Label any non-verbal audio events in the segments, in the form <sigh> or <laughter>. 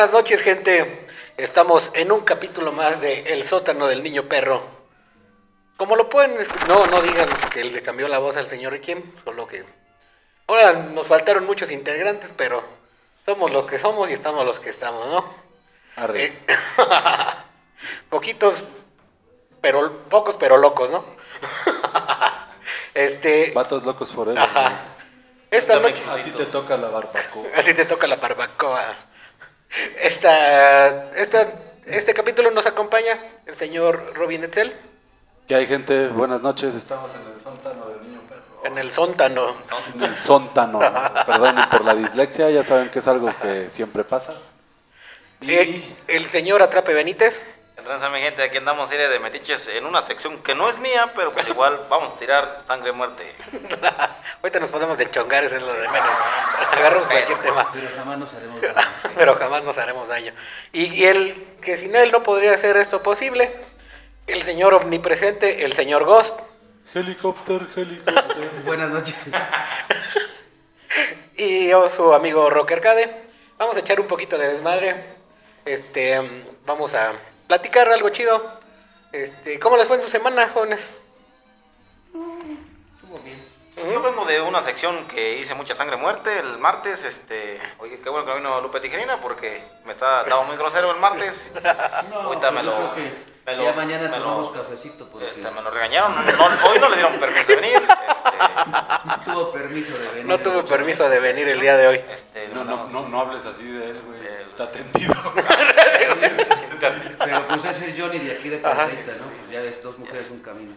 Buenas noches, gente. Estamos en un capítulo más de El sótano del niño perro. Como lo pueden no, no digan que le cambió la voz al señor Requiem, solo que ahora nos faltaron muchos integrantes, pero somos los que somos y estamos los que estamos, ¿no? Arre. Eh, <laughs> poquitos, pero pocos, pero locos, ¿no? <laughs> este, Vatos locos por él. ajá. Esta noche A ti te toca la barbacoa. <laughs> a ti te toca la barbacoa. Esta, esta, este capítulo nos acompaña el señor Robin Etzel ¿Qué hay, gente? Buenas noches. Estamos en el sótano del niño perro. en el sóntano. En el sótano. Perdonen por la dislexia, ya saben que es algo que siempre pasa. Y Eh, el señor Atrape Benítez. Entonces, mi gente, aquí andamos serie de metiches en una sección que no es mía, pero pues igual <laughs> vamos a tirar sangre muerte. <laughs> Ahorita nos podemos enchongar, eso es lo de menos. Agarramos cualquier tema. Pero jamás nos haremos <laughs> daño. pero jamás nos haremos daño. Y, y el que sin él no podría hacer esto posible, el señor omnipresente, el señor Ghost, helicóptero, helicóptero. Buenas noches. y yo, su amigo Rock Arcade. Vamos a echar un poquito de desmadre. Este, mm, vamos a platicar algo chido. Este, ¿cómo les fue en su semana, jóvenes? Estuvo bien. Yo vengo de una sección que hice mucha sangre muerte el martes, este, oye, qué bueno que no vino Lupe Tijerina porque me está estaba muy grosero el martes. Ahorita me lo, me lo- ya mañana me lo- tomamos cafecito porque este, me lo regañaron, no- hoy no le dieron permiso de venir. Este, no tuvo permiso de venir. No tuvo permiso de venir el día de hoy. este, No, no, no, no hables así de él, güey. Eh, Está tendido. <laughs> <laughs> Pero pues es el Johnny de aquí de. Cadereyta, ¿no? Pues ya es dos mujeres, un camino.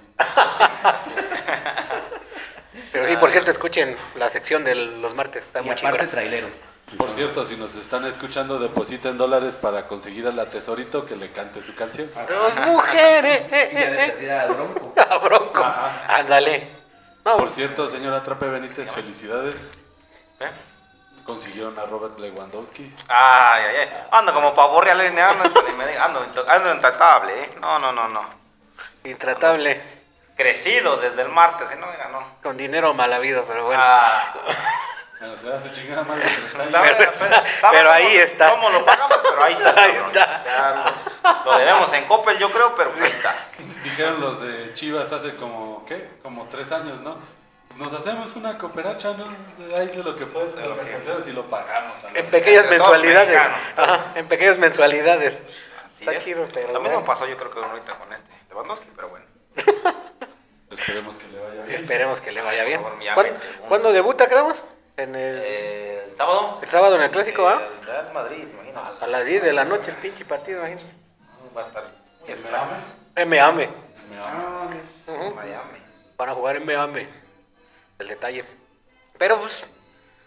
Pero sí, por cierto, escuchen la sección de los martes. Está Y muy aparte trailero. Por cierto, si nos están escuchando, depositen dólares para conseguir al tesorito que le cante su canción. Dos mujeres. <laughs> Y ya de perdida al bronco. <laughs> A Bronco. Ándale. No, Por cierto, señora Trape Benítez, felicidades. ¿eh? Consiguieron a Robert Lewandowski. Ay, ay, ay. Ando como pavo real, ando, ando, ando, ando intratable, ¿eh? No, no, no, no. intratable. Crecido desde el martes, ¿eh? No, mira, no. Con dinero mal habido, pero bueno. Ah, O sea, su chingada madre. pero ahí. ¿sabe- Pero sabe- está- pero cómo- ahí está. ¿Cómo lo pagamos? Pero ahí está. el Ahí cabrón. está. Ya lo, lo debemos en Coppel, yo creo, pero ahí está. Dijeron los de Chivas hace como, ¿qué? Como tres años, ¿no? Nos hacemos una cooperacha, ¿no? Ahí de lo que puedes, de lo que hacemos y lo pagamos. a En pequeñas mensualidades. Ajá, en pequeñas mensualidades. Así Está es. chido, pero Lo mismo bueno. pasó, yo creo que ahorita con este Lewandowski, pero bueno. <laughs> Esperemos que le vaya bien. Esperemos que le vaya bien. ¿Cuándo, ¿cuándo debuta, creemos? En el, Eh, ¿El sábado? el sábado en el clásico, ¿ah? El Real Madrid, imagínate. A las 10 de la noche el pinche partido, imagínate. Va a estar. Me amo. Ujú. Miami. Para jugar en Miami. El detalle. Pero pues,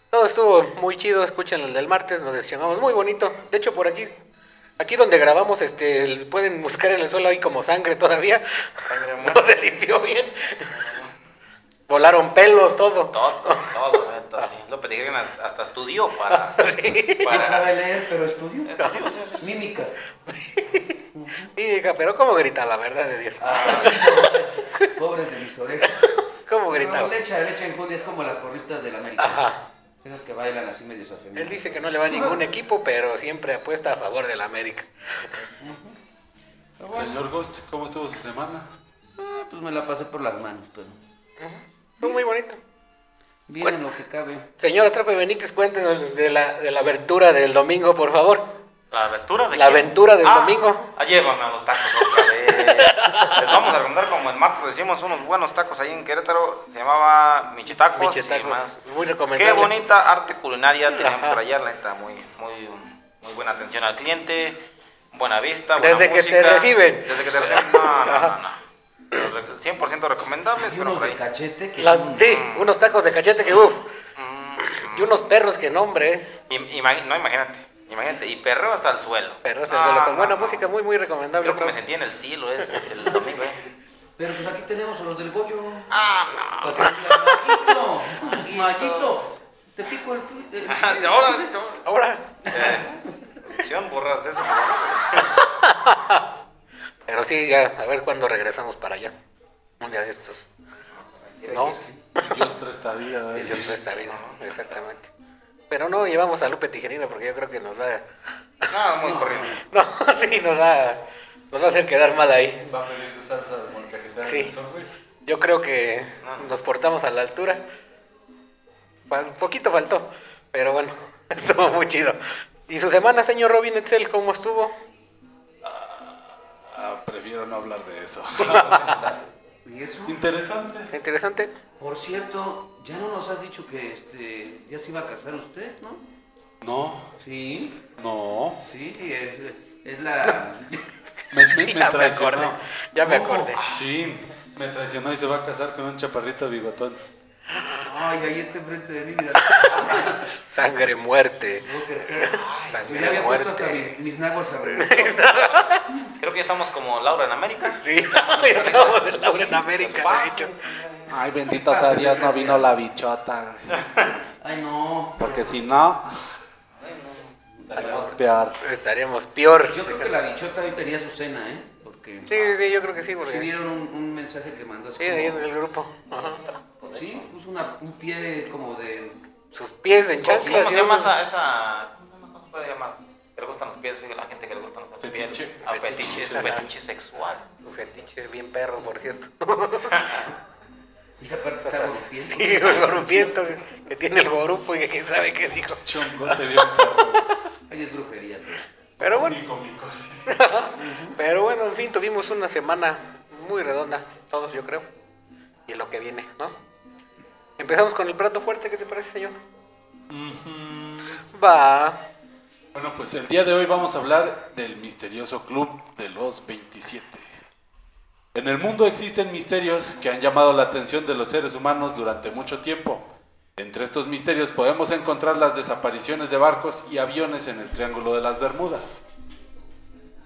todo estuvo muy chido. Escuchen el del martes, nos decepcionamos muy bonito. De hecho, por aquí, aquí donde grabamos, este, pueden buscar en el suelo ahí como sangre todavía. Sangre <laughs> No se limpió bien. Volaron pelos, todo. Todo, todo, sí. López hasta estudió para. <laughs> Sabe leer, pero estudió. Estudió, sí, sí. Mímica. <laughs> Hija, pero cómo gritaba, verdad de Dios. Ah, sí, Pobre de mis orejas. ¿Cómo No, gritaba? le echa, le echa enjundia, es como las porristas del América. Ajá. Esas que bailan así medio afeminadas. Él dice que no le va a ningún equipo, pero siempre apuesta a favor del América. Señor Ghost, ¿cómo estuvo su semana? Ah, pues me la pasé por las manos, pero Fue muy bonito. bien en lo que cabe. Señor Atrape Benítez, cuéntenos de la, de la abertura del domingo, por favor. ¿La aventura de La quién? aventura del Ah, domingo. Ah, llévame a los tacos. Les vamos a recomendar como el martes decimos unos buenos tacos ahí en Querétaro. Se llamaba Michitacos. y Michitacos, más. muy Qué recomendable. bonita arte culinaria tenían por allá, la neta, muy, muy, muy buena atención al cliente, buena vista, buena Desde que te reciben. Desde que te reciben. No, no, no, no. Pero re- 100% recomendables, pero unos por de ahí. cachete que Las- son- sí, unos tacos de cachete que uff. Mm, Y unos perros que nombre, eh. im- imagi- no, imagínate, imagínate, y perreo hasta el suelo. Pero este Ah, con buena no, música, muy, muy recomendable. Creo que me sentí en el cielo es el <laughs> domingo, ¿eh? Pero pues aquí tenemos a los del Goyo. Ah, no. Mayito, te pico el... el- <laughs> el- ahora, Ahora. eh, producción, borras de eso. Pero sí, ya, a ver cuándo regresamos para allá. Un día de estos. ¿No? Dios presta vida. Sí. Dios presta vida, exactamente. Pero no llevamos a Lupe Tijerina porque yo creo que nos va No, muy corriente. <laughs> No, sí, nos va, nos va a hacer quedar mal ahí. Va a pedir su salsa de molcajete Sí. Yo creo que nos portamos a la altura. Un poquito faltó, pero bueno, <laughs> estuvo muy chido. ¿Y su semana, señor Robin Etzel, cómo estuvo? Ah, prefiero no hablar de eso. <laughs> ¿Y eso? Interesante. Interesante. Por cierto, ya no nos has dicho que este ya se iba a casar usted, ¿no? No, Sí, no. sí, es, es la... <laughs> Me, me, me Ya me traicionó. acordé, ya me No, acordé. Sí, me traicionó y se va a casar con un chaparrito bigotón. Ay, ahí está enfrente de mí, mira. <laughs> Sangre, muerte. Yo Sangre, le había puesto muerte. hasta mis, mis nagos <laughs> a. Creo que ya estamos como Laura en América. Sí, estamos en Laura en América, de hecho. Ay, bendito sea Dios, no vino la bichota. Ay, no. Porque si no, estaríamos peor. Estaríamos peor. Yo creo que la bichota hoy tenía su cena, ¿eh? Porque Sí, sí, yo creo que sí, sí porque... vieron un, un mensaje que mandó así Sí, ahí en el grupo. Ajá. Sí, puso una, un pie como de... Sus pies en ¿Cómo chanclas. se yo llama esa, esa... ¿Cómo se llama? ¿Cómo se puede llamar? Que le gustan los pies, sí, la gente que le gustan los pies. Fetiche. A fetiche, es un fetiche sexual. Su fetiche es bien perro, por cierto. <laughs> Y aparte está golpeando. <laughs> Sí, el gorupiento que tiene el gorupo y que quién sabe qué dijo. Chongote bien perro. <laughs> Ahí es brujería, pero... Pero bueno, <laughs> pero bueno, en fin, tuvimos una semana muy redonda, todos yo creo. Y en lo que viene, ¿no? Empezamos con el plato fuerte, ¿qué te parece, señor? Va. Bueno, pues el día de hoy vamos a hablar del misterioso club de los 27. En el mundo existen misterios que han llamado la atención de los seres humanos durante mucho tiempo. Entre estos misterios podemos encontrar las desapariciones de barcos y aviones en el Triángulo de las Bermudas,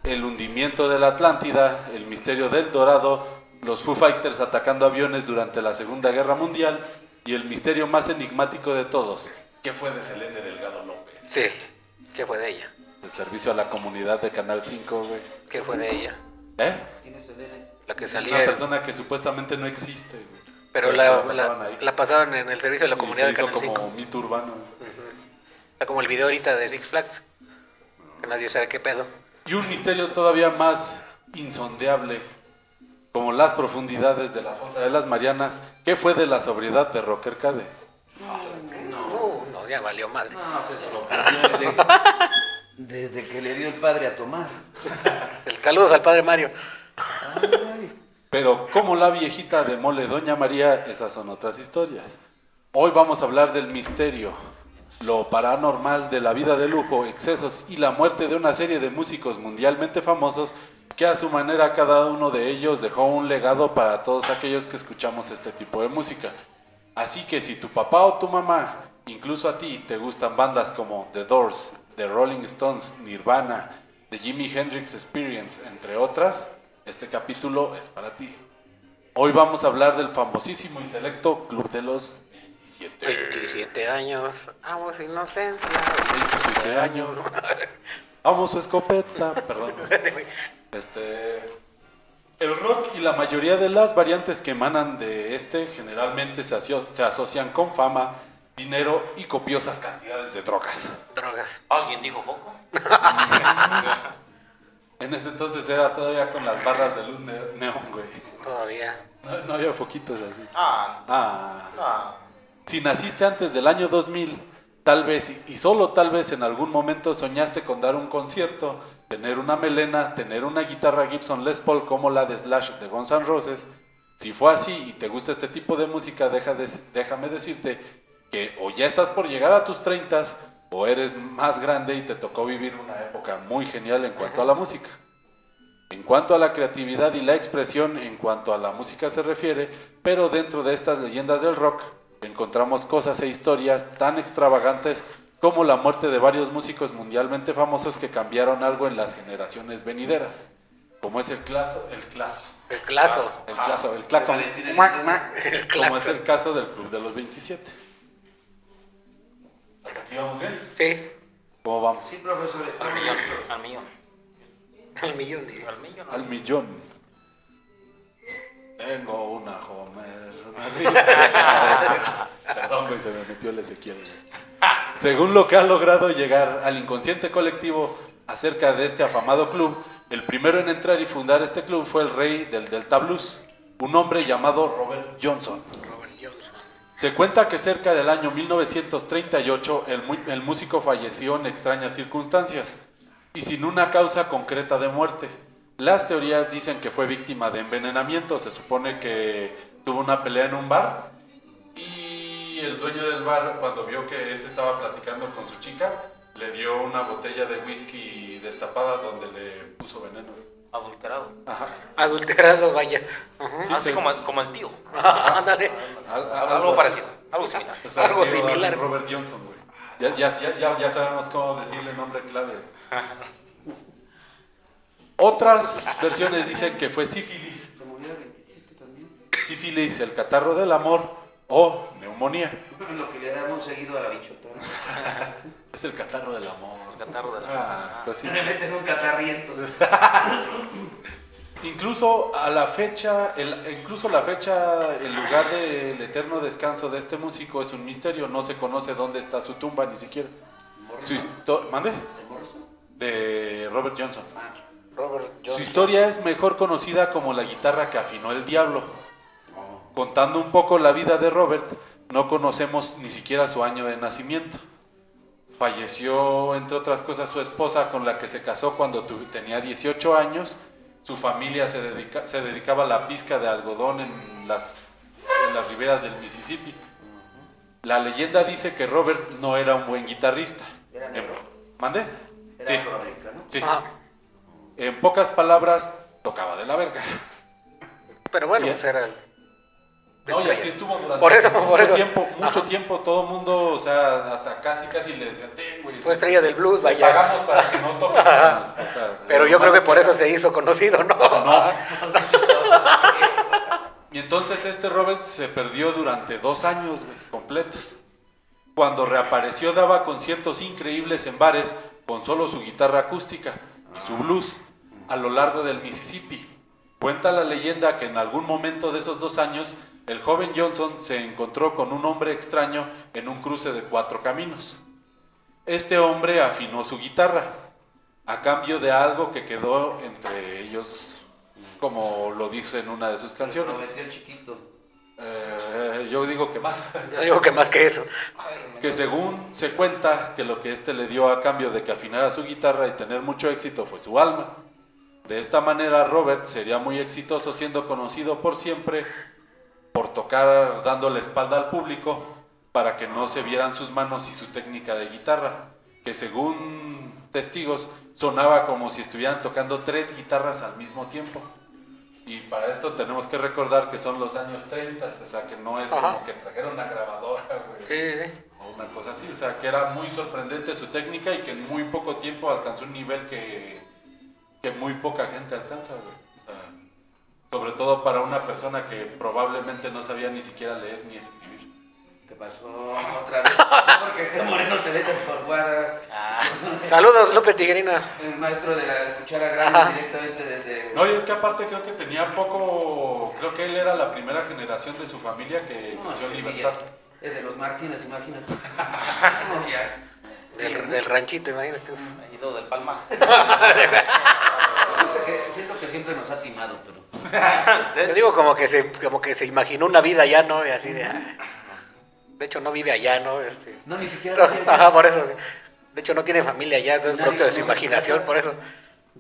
el hundimiento de la Atlántida, el misterio del Dorado, los Foo Fighters atacando aviones durante la Segunda Guerra Mundial y el misterio más enigmático de todos, ¿qué fue de Selene Delgado López? Sí. ¿Qué fue de ella? El servicio a la comunidad de Canal 5, güey. ¿Qué fue de ella? ¿Eh? ¿Quién es Elena? La que Una salía. persona que supuestamente no existe, güey. Pero la, pasaban la, ahí. la pasaban en el servicio de la Y comunidad se de Canal 5. como mito urbano. Está como el video ahorita de Six Flags. Que nadie sabe qué pedo. Y un misterio todavía más insondeable, como las profundidades de la fosa de las Marianas. ¿Qué fue de la sobriedad de Rocker Cade? Uh, no, ya valió madre. No, eso lo perdió desde, <laughs> desde que le dio el padre a tomar. El saludos al padre Mario. Pero como la viejita de mole Doña María, esas son otras historias. Hoy vamos a hablar del misterio, lo paranormal de la vida de lujo, excesos y la muerte de una serie de músicos mundialmente famosos que a su manera cada uno de ellos dejó un legado para todos aquellos que escuchamos este tipo de música. Así que si tu papá o tu mamá, incluso a ti, te gustan bandas como The Doors, The Rolling Stones, Nirvana, The Jimi Hendrix Experience, entre otras, este capítulo es para ti. Hoy vamos a hablar del famosísimo y selecto Club de los 27. 27 años. Amo su inocencia. 27 años. Amo su escopeta, perdón. Este, el rock y la mayoría de las variantes que emanan de este generalmente se, aso- se asocian con fama, dinero y copiosas cantidades de drogas. Drogas. ¿Alguien dijo foco? <laughs> En ese entonces era todavía con las barras de luz ne- neón, güey. Todavía. No, no había foquitos así. Ah, Ah. ah. Si naciste antes del año 2000, tal vez y solo tal vez en algún momento soñaste con dar un concierto, tener una melena, tener una guitarra Gibson Les Paul como la de Slash de Guns N' Roses. Si fue así y te gusta este tipo de música, deja de- déjame decirte que o ya estás por llegar a tus 30 o eres más grande y te tocó vivir una época muy genial en cuanto a la música. En cuanto a la creatividad y la expresión en cuanto a la música se refiere, pero dentro de estas leyendas del rock encontramos cosas e historias tan extravagantes como la muerte de varios músicos mundialmente famosos que cambiaron algo en las generaciones venideras, como es el claso, el claso, El claso. el claso, el claxon, El como es el caso del Club de los 27. ¿Hasta aquí vamos bien? Sí. ¿Cómo vamos? Sí, profesor, Al millón, al millón. Al millón, digo. Al millón. Al millón. Tengo una Homer. <laughs> Perdón, güey, se me metió el Ezequiel. Según lo que ha logrado llegar al inconsciente colectivo, acerca de este afamado club, el primero en entrar y fundar este club fue el rey del Delta Blues, un hombre llamado Robert Johnson. Se cuenta que cerca del año 1938 el, el músico falleció en extrañas circunstancias y sin una causa concreta de muerte. Las teorías dicen que fue víctima de envenenamiento, se supone que tuvo una pelea en un bar y el dueño del bar cuando vio que este estaba platicando con su chica, le dio una botella de whisky destapada donde le puso veneno. Adulterado. Ajá. Adulterado, vaya. Ajá. Sí, Así sí. como, como el tío. Ándale. Al- Algo, parecido. Algo similar. O sea, Algo similar. Robert Johnson, güey. Ya, ya, ya, ya, ya sabemos cómo decirle nombre clave. <laughs> Otras versiones dicen que fue sífilis. Se murió a 27 también. Sífilis, el catarro del amor o neumonía. <laughs> Lo que le damos seguido a la bichota. <laughs> Es el catarro del amor. Catarro de la... Ah, pues sí. Me meten un catarriento. <laughs> Incluso a la fecha, el, incluso la fecha, el lugar del eterno descanso de este músico es un misterio. No se conoce dónde está su tumba ni siquiera. Su ¿Mande? ¿De Robert Johnson. Ah, Robert Su historia es mejor conocida como la guitarra que afinó el diablo. no. Contando un poco la vida de Robert, no conocemos ni siquiera su año de nacimiento. Falleció, entre otras cosas, su esposa con la que se casó cuando tu- tenía 18 años. Su familia se, dedica- se dedicaba a la pizca de algodón en las, en las riberas del Mississippi. La leyenda dice que Robert no era un buen guitarrista. ¿Era negro? ¿Mande? Era Sí. afroamericano. sí. Ah, En pocas palabras, tocaba de la verga. pero bueno, pues era. No, y estrella. así estuvo durante Por eso, mucho por eso. tiempo, mucho Ajá. tiempo, todo mundo, o sea, hasta casi casi le decían, ten, güey. Fue estrella del blues, vaya. pagamos para que no <laughs> toques. mal", o sea, Pero yo creo que por eso se hizo conocido, ¿no? No. <laughs> Y entonces este Robert se perdió durante dos años güey, completos. Cuando reapareció daba conciertos increíbles en bares con solo su guitarra acústica y su blues a lo largo del Mississippi. Cuenta la leyenda que en algún momento de esos dos años el joven Johnson se encontró con un hombre extraño en un cruce de cuatro caminos. Este hombre afinó su guitarra a cambio de algo que quedó entre ellos, como lo dice en una de sus canciones. Prometió chiquito. Eh, yo digo que más. <laughs> Yo digo que más que eso. Que según se cuenta que lo que este le dio a cambio de que afinara su guitarra y tener mucho éxito fue su alma. De esta manera Robert sería muy exitoso siendo conocido por siempre por tocar dando la espalda al público para que no se vieran sus manos y su técnica de guitarra, que según testigos sonaba como si estuvieran tocando tres guitarras al mismo tiempo. Y para esto tenemos que recordar que son los años 30, o sea que no es Ajá. como que trajeron una grabadora, güey Sí, sí, sí. o una cosa así, o sea, que era muy sorprendente su técnica y que en muy poco tiempo alcanzó un nivel que, que muy poca gente alcanza, güey. Sobre todo para una persona que probablemente no sabía ni siquiera leer ni escribir. ¿Qué pasó otra vez? No porque esté moreno te metas por guada. Saludos, López Tigrina. El maestro de la cuchara grande Ajá. directamente desde. No, y es que aparte creo que tenía poco, creo que él era la primera generación de su familia que No, creció en sí, libertad. Es de los Martínez, imagínate. <laughs> No, ya. Del, del ranchito, imagínate. Ido del Palma. <laughs> Siento que, siento que siempre nos ha timado, pero. <laughs> Te digo como que se, como que se imaginó una vida allá, ¿no? Y así de. ah. De hecho, no vive allá, ¿no? Este, No, ni siquiera. <laughs> Ajá, por eso. De hecho, no tiene familia allá, entonces Nadie producto de su imaginación, casa. por eso.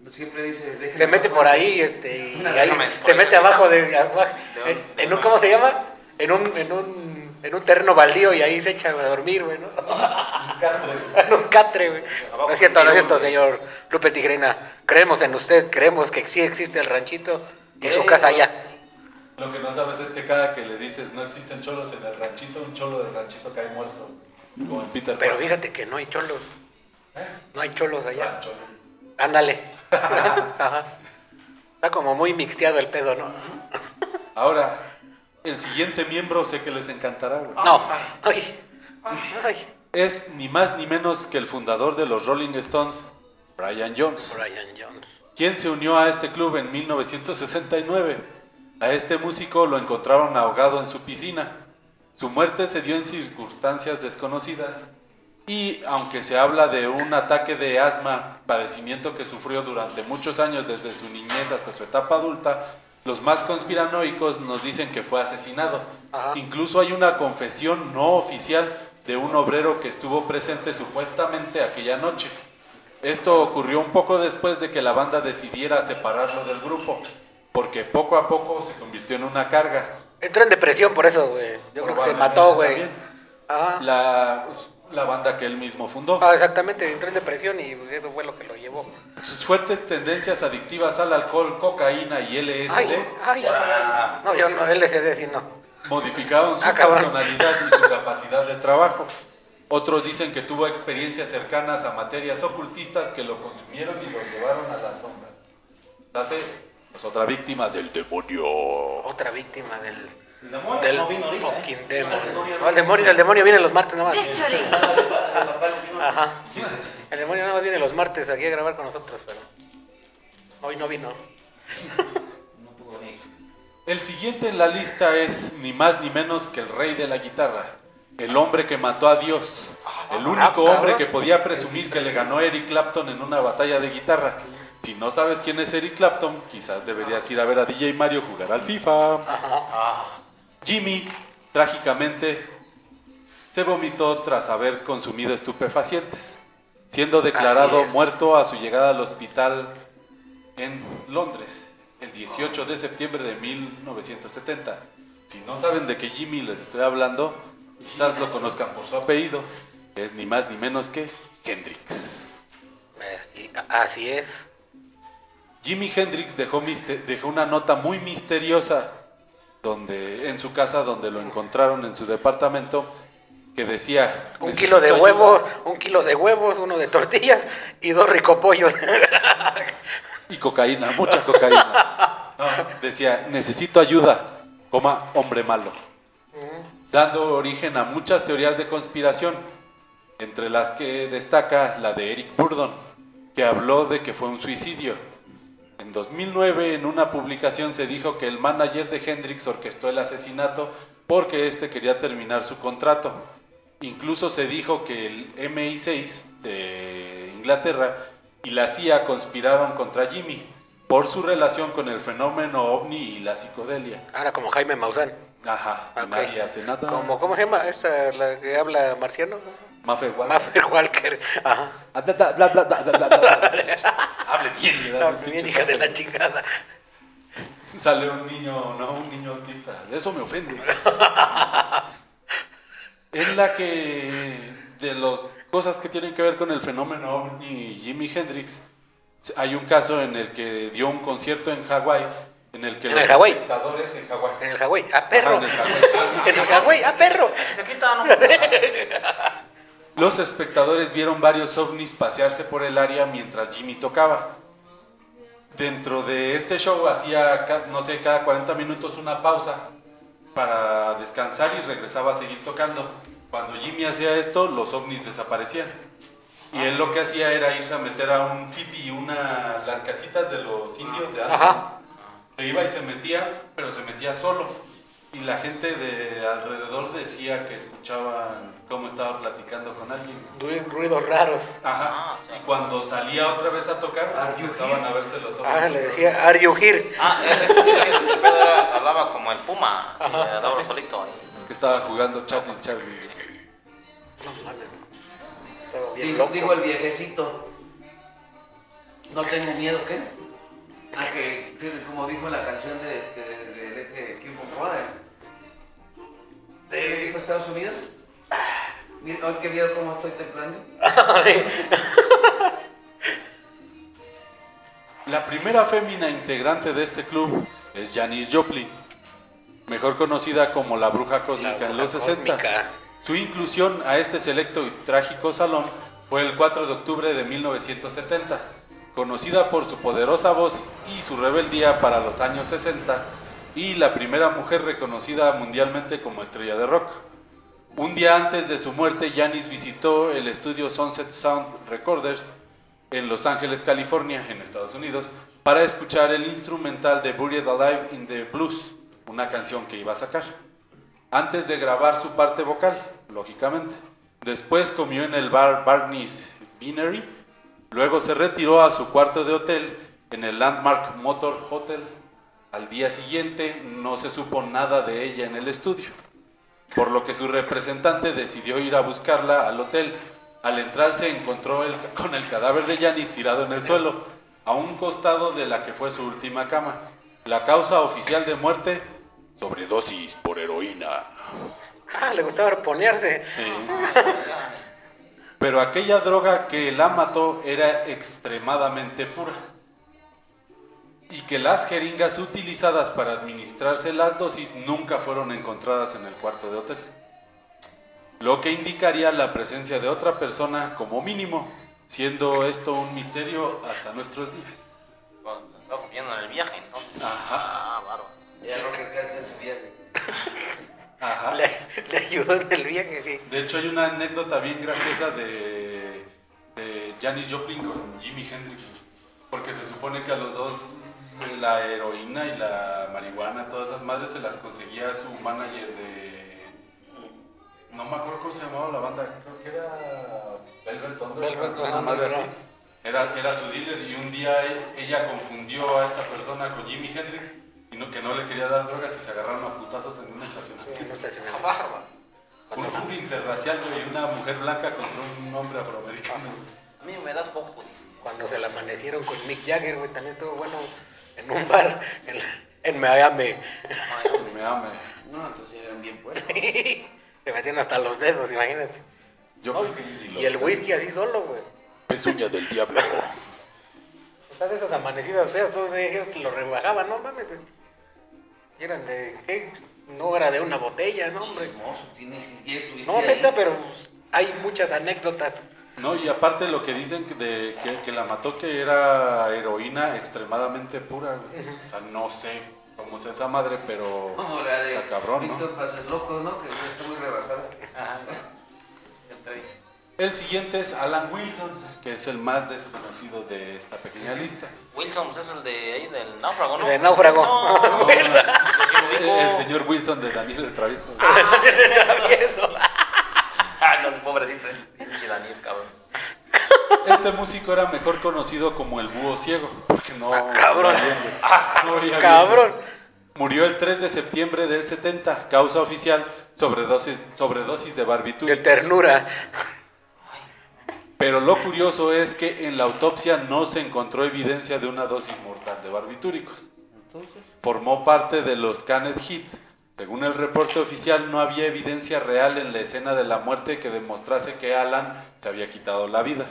Siempre dice. Se mete por ahí, este, y Una ahí se mete abajo de, abajo- en, un- en un, ¿cómo se llama? En un, en un, en un terreno baldío y ahí se echa a dormir, güey, ¿no? <laughs> en un catre, güey. No es cierto, no es cierto, señor Lupe Tigrena. Creemos en usted, creemos que sí existe el ranchito y su casa allá. Lo que no sabes es que cada que le dices no existen cholos en el ranchito, un cholo del ranchito cae muerto. Como en Peter Pero Pan. fíjate que no hay cholos. No hay cholos allá. Rancho. Ándale. <laughs> Ajá. Está como muy mixteado el pedo, ¿no? Ahora, el siguiente miembro sé que les encantará, güey. No. Ay. Ay. Es ni más ni menos que el fundador de los Rolling Stones, Brian Jones, Brian Jones. Quien se unió a este club en 1969. A este músico lo encontraron ahogado en su piscina. Su muerte se dio en circunstancias desconocidas Y aunque se habla de un ataque de asma, padecimiento que sufrió durante muchos años desde su niñez hasta su etapa adulta, los más conspiranoicos nos dicen que fue asesinado. Ajá. Incluso hay una confesión no oficial de un obrero que estuvo presente supuestamente aquella noche. Esto ocurrió un poco después de que la banda decidiera separarlo del grupo, porque poco a poco se convirtió en una carga. Entró en depresión por eso, güey. Yo creo que se mató, güey. La, la banda que él mismo fundó. Ah, exactamente, entró en depresión y pues, eso fue lo que lo llevó. Sus fuertes tendencias adictivas al alcohol, cocaína y LSD Ay, ay. No, yo no, LSD sí no. modificaron su Ah, personalidad y su capacidad de trabajo. Otros dicen que tuvo experiencias cercanas a materias ocultistas que lo consumieron y lo llevaron a las sombras. Hace pues, otra víctima del demonio. Otra víctima del, El demonio del no vino ahorita, ¿eh? fucking demonio. El demonio No, el demonio, el demonio viene los martes nomás. Ajá. El demonio nada más viene los martes aquí a grabar con nosotros, pero hoy no vino. <laughs> No pudo venir. El siguiente en la lista es ni más ni menos que el rey de la guitarra, el hombre que mató a Dios, el único Ah, cabrón. hombre que podía presumir que le ganó a Eric Clapton en una batalla de guitarra. Si no sabes quién es Eric Clapton, quizás deberías ir a ver a DJ Mario jugar al FIFA. Jimmy, trágicamente, se vomitó tras haber consumido estupefacientes, siendo declarado muerto a su llegada al hospital en Londres el 18 de septiembre de 1970. Si no saben de qué Jimmy les estoy hablando, quizás lo conozcan por su apellido, que es ni más ni menos que Hendrix. Así, así es. Jimi Hendrix dejó, una nota muy misteriosa donde, en su casa donde lo encontraron en su departamento que decía... Un "Necesito kilo de ayuda". huevos, un kilo de huevos, uno de tortillas y dos ricopollos. Y cocaína, mucha cocaína. <laughs> No, decía, necesito ayuda, coma, hombre malo. Dando origen a muchas teorías de conspiración, entre las que destaca la de Eric Burdon, que habló de que fue un suicidio. En 2009, en una publicación se dijo que el manager de Hendrix orquestó el asesinato porque éste quería terminar su contrato. Incluso se dijo que el MI6 de Inglaterra y la CIA conspiraron contra Jimmy por su relación con el fenómeno ovni y la psicodelia. Ahora como Jaime Maussan. Ajá, Ok. nadie hace nada. Como, ¿Cómo se llama esta, la que habla marciano? Mafe Walker. Maffer Walker. Ajá. Hable bien, le das un Bien hija de la chingada. Sale un niño, no, un niño autista. Eso me ofende. es la que, de las cosas que tienen que ver con el fenómeno ovni y Jimi Hendrix, hay un caso en el que dio un concierto en Hawái, en el que ¿En los el Hawái? espectadores en Hawái. En el Hawái. ¡Ah, perro! En el Hawái. Hawái. ¡Ah, perro! <laughs> Se quita, ¿no? Los espectadores vieron varios ovnis pasearse por el área mientras Jimmy tocaba. Dentro de este show hacía, no sé, cada 40 minutos una pausa para descansar y regresaba a seguir tocando. Cuando Jimmy hacía esto, los ovnis desaparecían. Y él lo que hacía era irse a meter a un tipi, una, las casitas de los indios de antes. Ajá. Se iba y se metía, pero se metía solo. Y la gente de alrededor decía que escuchaban cómo estaba platicando con alguien. Ruidos raros. Ajá. Ah, sí. Y cuando salía otra vez a tocar, empezaban a verse los ojos. Ah, le decía, ¿Are you here? Ah, es- era- hablaba como el puma, así, hablaba solito. Es que estaba jugando Charlie Charlie. No Dijo, dijo el viejecito. No tengo miedo, ¿qué? A que, que como dijo la canción de, este, de, de ese King of Brother. ¿Qué dijo Estados Unidos? Mira, hoy qué miedo cómo estoy temblando. La primera fémina integrante de este club es Janis Joplin, mejor conocida como la bruja cósmica La en los bruja 60. cósmica. Su inclusión a este selecto y trágico salón fue el 4 de octubre de 1970. Conocida por su poderosa voz y su rebeldía para los años 60, y la primera mujer reconocida mundialmente como estrella de rock. Un día antes de su muerte, Janis visitó el estudio Sunset Sound Recorders en Los Ángeles, California, en Estados Unidos, para escuchar el instrumental de Buried Alive in the Blues, una canción que iba a sacar, antes de grabar su parte vocal, lógicamente. Después comió en el bar Barney's Beanery. Luego se retiró a su cuarto de hotel en el Landmark Motor Hotel. Al día siguiente no se supo nada de ella en el estudio, por lo que su representante decidió ir a buscarla al hotel. Al entrar se encontró el- con el cadáver de Janis tirado en el suelo, a un costado de la que fue su última cama. La causa oficial de muerte, sobredosis por heroína. Ah, le gustaba arponearse. Sí. <laughs> Pero aquella droga que la mató era extremadamente pura. Y que las jeringas utilizadas para administrarse las dosis nunca fueron encontradas en el cuarto de hotel. Lo que indicaría la presencia de otra persona como mínimo, siendo esto un misterio hasta nuestros días. Estaba comiendo en el viaje, entonces. Ajá. Ah, bárbaro. Ya acá está en su viaje. Ajá. Le ayudó en el viaje, sí. De hecho, hay una anécdota bien graciosa de, de Janis Joplin con Jimi Hendrix. Porque se supone que a los dos eh, la heroína y la marihuana, todas esas madres se las conseguía su manager de. No me acuerdo cómo se llamaba la banda, creo que era Velvet una madre así. Era, era su dealer y un día e- ella confundió a esta persona con Jimi Hendrix y no, que no le quería dar drogas y se agarraron a putazos en un estacionamiento. En un estacionamiento. Un hombre interracial, güey, una mujer blanca contra un hombre afroamericano. A mí me das poco. Cuando se la amanecieron con Mick Jagger, güey, también estuvo bueno en un bar en, en Miami. Me ame. No, entonces eran bien puestos. se metieron hasta los dedos, imagínate. Yo No, y el whisky así solo, güey. Pezuña del diablo. De esas amanecidas feas, todos ellos lo rebajaban, no mames. Y eran de, ¿qué? No era de una botella, no, hombre. Hermoso, tienes, estuviste No, ahí. neta, pero hay muchas anécdotas. No, y aparte lo que dicen que, de, que, que la mató que era heroína extremadamente pura. güey. O sea, no sé cómo es esa madre, pero Como la de está cabrón, ¿no? Víctor Pases Loco, ¿no? Que está muy rebajada. Ajá. El siguiente es Alan Wilson, que es el más desconocido de esta pequeña lista. Wilson, pues es el de ahí del náufrago, ¿no? De náufrago. El, el señor Wilson de Daniel el Travieso. Travieso. Ah, no, pobrecito. Daniel, cabrón. Este músico era mejor conocido como el búho ciego, porque no... Ah, cabrón. no. Cabrón. Murió el 3 de septiembre del 70, causa oficial, sobredosis, sobredosis de De barbitúricos. ternura. Pero lo curioso es que en la autopsia no se encontró evidencia de una dosis mortal de barbitúricos. Formó parte de los Canet Hit. Según el reporte oficial, no había evidencia real en la escena de la muerte que demostrase que Alan se había quitado la vida.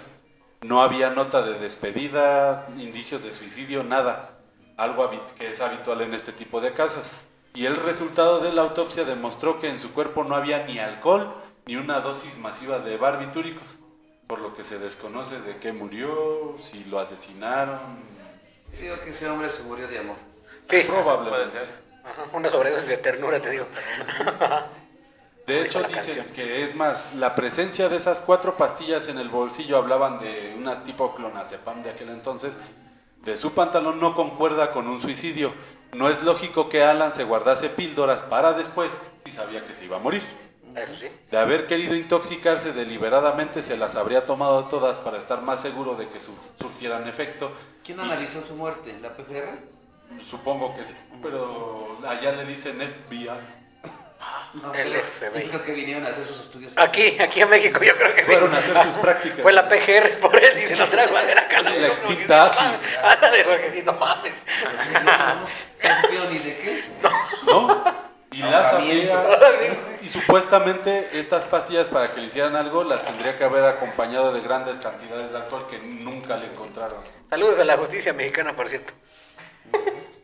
No había nota de despedida, indicios de suicidio, nada. Algo que es habitual en este tipo de casos. Y el resultado de la autopsia demostró que en su cuerpo no había ni alcohol ni una dosis masiva de barbitúricos. Por lo que se desconoce de qué murió, si lo asesinaron. Digo que ese hombre se murió de amor. Sí. Probablemente. Puede ser. Ajá, Una sobredosis de ternura, te digo. <laughs> De hecho, dicen canción. que es más, la presencia de esas cuatro pastillas en el bolsillo, hablaban de unas tipo clonazepam de aquel entonces, de su pantalón no concuerda con un suicidio. No es lógico que Alan se guardase píldoras para después si sabía que se iba a morir. Eso sí. De haber querido intoxicarse deliberadamente, se las habría tomado todas para estar más seguro de que su- surtieran efecto. ¿Quién Y analizó su muerte? ¿La PGR? Supongo que sí, pero allá le dicen FBI. No, <laughs> El creo- FBI. creo que vinieron a hacer sus estudios. Aquí, aquí en México, yo creo que sí. Fueron a hacer sus prácticas. Fue la PGR por él y se lo trajo a ver acá. La doctor, extinta porque sí, no mames. Ándale, porque no mames. No, no, no, no supieron ni de qué. ¿No? Y las Ahorramiento. <laughs> y supuestamente estas pastillas para que le hicieran algo las tendría que haber acompañado de grandes cantidades de alcohol que nunca le encontraron. Saludos a la justicia mexicana, por cierto.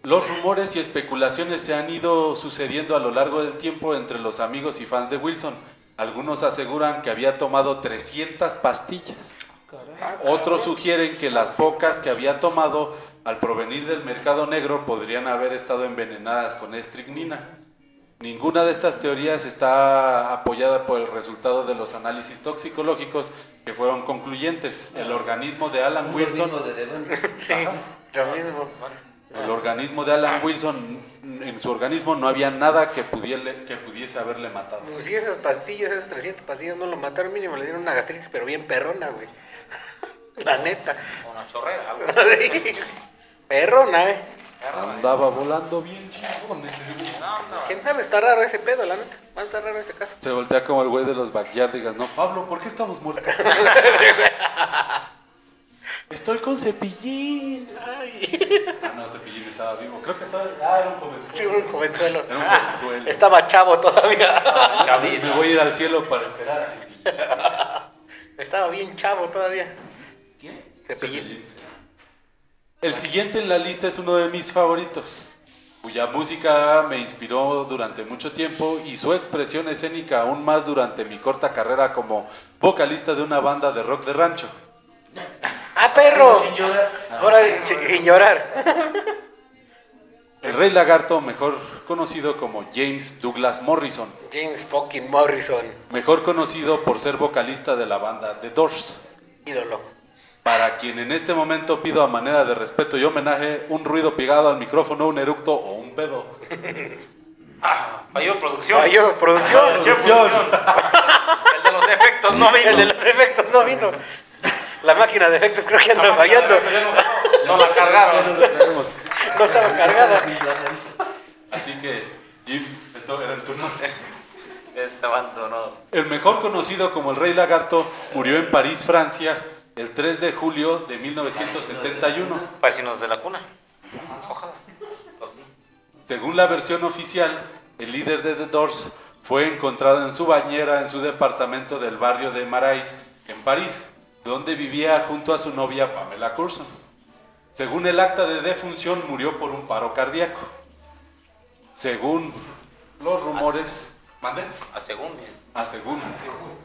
Los rumores y especulaciones se han ido sucediendo a lo largo del tiempo entre los amigos y fans de Wilson. Algunos aseguran que había tomado 300 pastillas. Otros sugieren que las pocas que había tomado al provenir del mercado negro podrían haber estado envenenadas con estricnina. Ninguna de estas teorías está apoyada por el resultado de los análisis toxicológicos que fueron concluyentes. El organismo de Alan Wilson <laughs> lo mismo. El organismo de Alan Wilson, en su organismo no había nada que, pudiele- que pudiese haberle matado. Pues si esas pastillas, esas 300 pastillas no lo mataron, mínimo le dieron una gastritis, pero bien perrona, güey. <laughs> La neta. Una chorrera, algo. <laughs> perrona, eh. Andaba volando bien chingón ese güey. No, no. ¿Quién sabe? Está raro ese pedo, la neta. Va a estar raro ese caso. Se voltea como el güey de los backyardigans, ¿no? Pablo, ¿por qué estamos muertos? <laughs> Estoy con Cepillín. Ay, Ah, no, Cepillín estaba vivo. Creo que estaba... Ah, era un jovenzuelo. buen jovenzuelo. Era un jovenzuelo. Estaba chavo todavía. Me voy a ir al cielo para esperar a Cepillín. Estaba bien chavo todavía. ¿Quién? Cepillín. Cepillín. El siguiente en la lista es uno de mis favoritos, cuya música me inspiró durante mucho tiempo y su expresión escénica aún más durante mi corta carrera como vocalista de una banda de rock de rancho. ¡Ah, perro! Sin llorar. Ahora, sin sin llorar. El Rey Lagarto, mejor conocido como James Douglas Morrison, James fucking Morrison. mejor conocido por ser vocalista de la banda The Doors, Ídolo. Para quien en este momento pido a manera de respeto y homenaje un ruido pegado al micrófono, un eructo o un pedo. Ah, falló producción. Falló producción. Producción. El de los efectos no vino. El de los efectos no vino. La máquina de efectos creo que anda fallando. No la cargaron. No estaba cargada. Así que, Jim, esto era el turno. Este abandonado. El mejor conocido como el Rey Lagarto murió en París, Francia, el 3 de julio de 1971. Vecinos de la cuna. Ojalá. Según la versión oficial, el líder de The Doors fue encontrado en su bañera en su departamento del barrio de Marais, en París, donde vivía junto a su novia Pamela Curson. Según el acta de defunción, murió por un paro cardíaco. Según los rumores... ¿Mande? A según. Ah, según.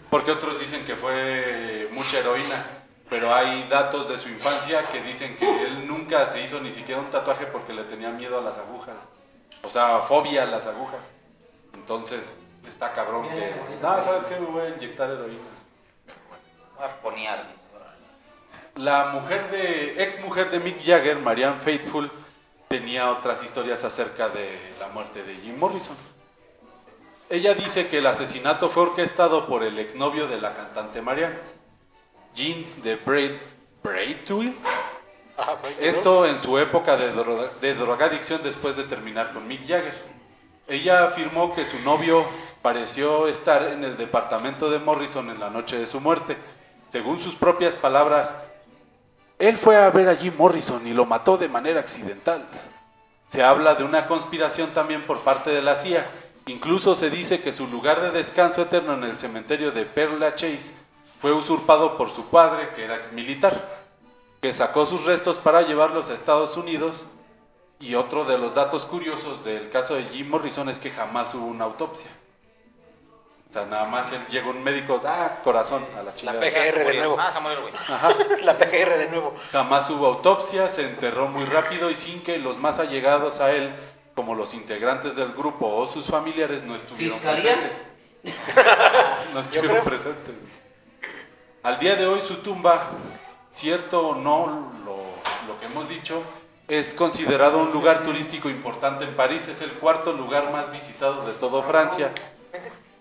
Porque otros dicen que fue mucha heroína. Pero hay datos de su infancia que dicen que él nunca se hizo ni siquiera un tatuaje porque le tenía miedo a las agujas. O sea, fobia a las agujas. Entonces, está cabrón que... No, ¿sabes qué? Me voy a inyectar heroína. Voy a ponear. La mujer de, ex mujer de Mick Jagger, Marianne Faithfull, tenía otras historias acerca de la muerte de Jim Morrison. Ella dice que el asesinato fue orquestado por el exnovio de la cantante Marianne, Jean de Braid. Ajá, fue- Esto en su época de, dro- de drogadicción después de terminar con Mick Jagger. Ella afirmó que su novio pareció estar en el departamento de Morrison en la noche de su muerte. Según sus propias palabras, él fue a ver a Jim Morrison y lo mató de manera accidental. Se habla de una conspiración también por parte de la CIA. Incluso se dice que su lugar de descanso eterno en el cementerio de Perla Chase fue usurpado por su padre, que era exmilitar que sacó sus restos para llevarlos a Estados Unidos. Y otro de los datos curiosos del caso de Jim Morrison es que jamás hubo una autopsia. O sea, nada más él llegó un médico, ah, corazón, a la chingada. PGR de nuevo. Ah, se murió el güey. Ajá. <laughs> La PGR de nuevo. Jamás hubo autopsia, se enterró muy rápido y sin que los más allegados a él, como los integrantes del grupo o sus familiares, no estuvieron ¿Fiscalía? presentes. <laughs> No estuvieron presentes. Al día de hoy su tumba, cierto o no lo, lo que hemos dicho, es considerado un lugar turístico importante en París, es el cuarto lugar más visitado de toda Francia,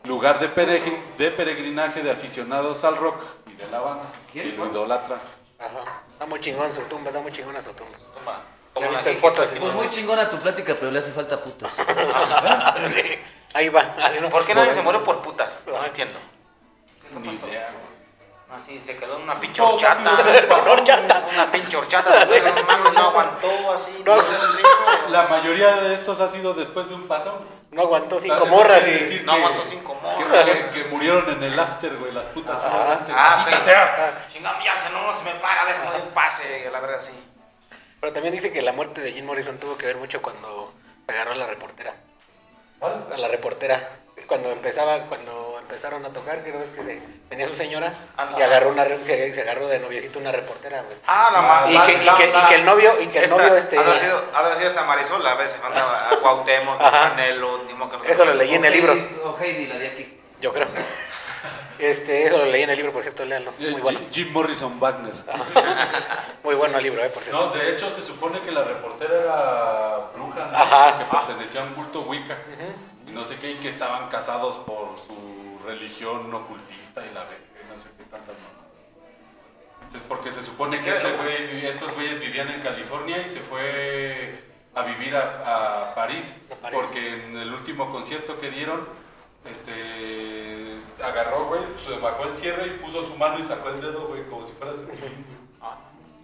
lugar de, peregrin- de peregrinaje de aficionados al rock y de la banda, y lo idolatran. Ajá. Está muy chingón su tumba, está muy chingona su tumba. La Como la en que- fotos. Pues muy chingona tu plática, pero le hace falta putos. <laughs> Ahí va. ¿Por qué nadie se murió por putas? No entiendo. Una pinche horchata. paso, horchata. Una pinche horchata. No mames, no aguantó así. No. La mayoría de estos ha sido después de un pasón. No aguantó cinco morras y. No aguantó cinco morras. que- murieron en el after, güey, las putas. Ah, fe- sea. Ya se no, no se me para, déjame de un pase, la verdad sí. Pero también dice que la muerte de Jim Morrison tuvo que ver mucho cuando agarró a la reportera. A la reportera. Cuando empezaba, cuando empezaron a tocar, que no es que se, tenía su señora y agarró una se, se agarró de noviecito una reportera, güey. Ah, la ma- Y la- que- y la- que- y la- que el novio- y que el esta- novio, este- Ha sido, ha sido esta Marisol, a veces mandaba a Cuauhtémoc, Canelo, ni modo que no Eso lo leí en el libro, O Heidi, la de aquí. yo creo. Este, eso lo leí en el libro, por cierto, léanlo. Eh, Muy bueno. Jim- Morrison Wagner. Muy bueno el libro, ¿eh? Por cierto. No, de hecho se supone que la reportera era bruja, ¿no? Ajá. que pertenecía a un culto Wicca. Y no sé qué, y que estaban casados por su religión ocultista y la verga, no sé qué tantas mamadas. Porque se supone que este güey, estos güeyes vivían en California y se fue a vivir a, a París. Porque en el último concierto que dieron, este agarró, güey, se bajó el cierre y puso su mano y sacó el dedo, güey, como si fuera su güey.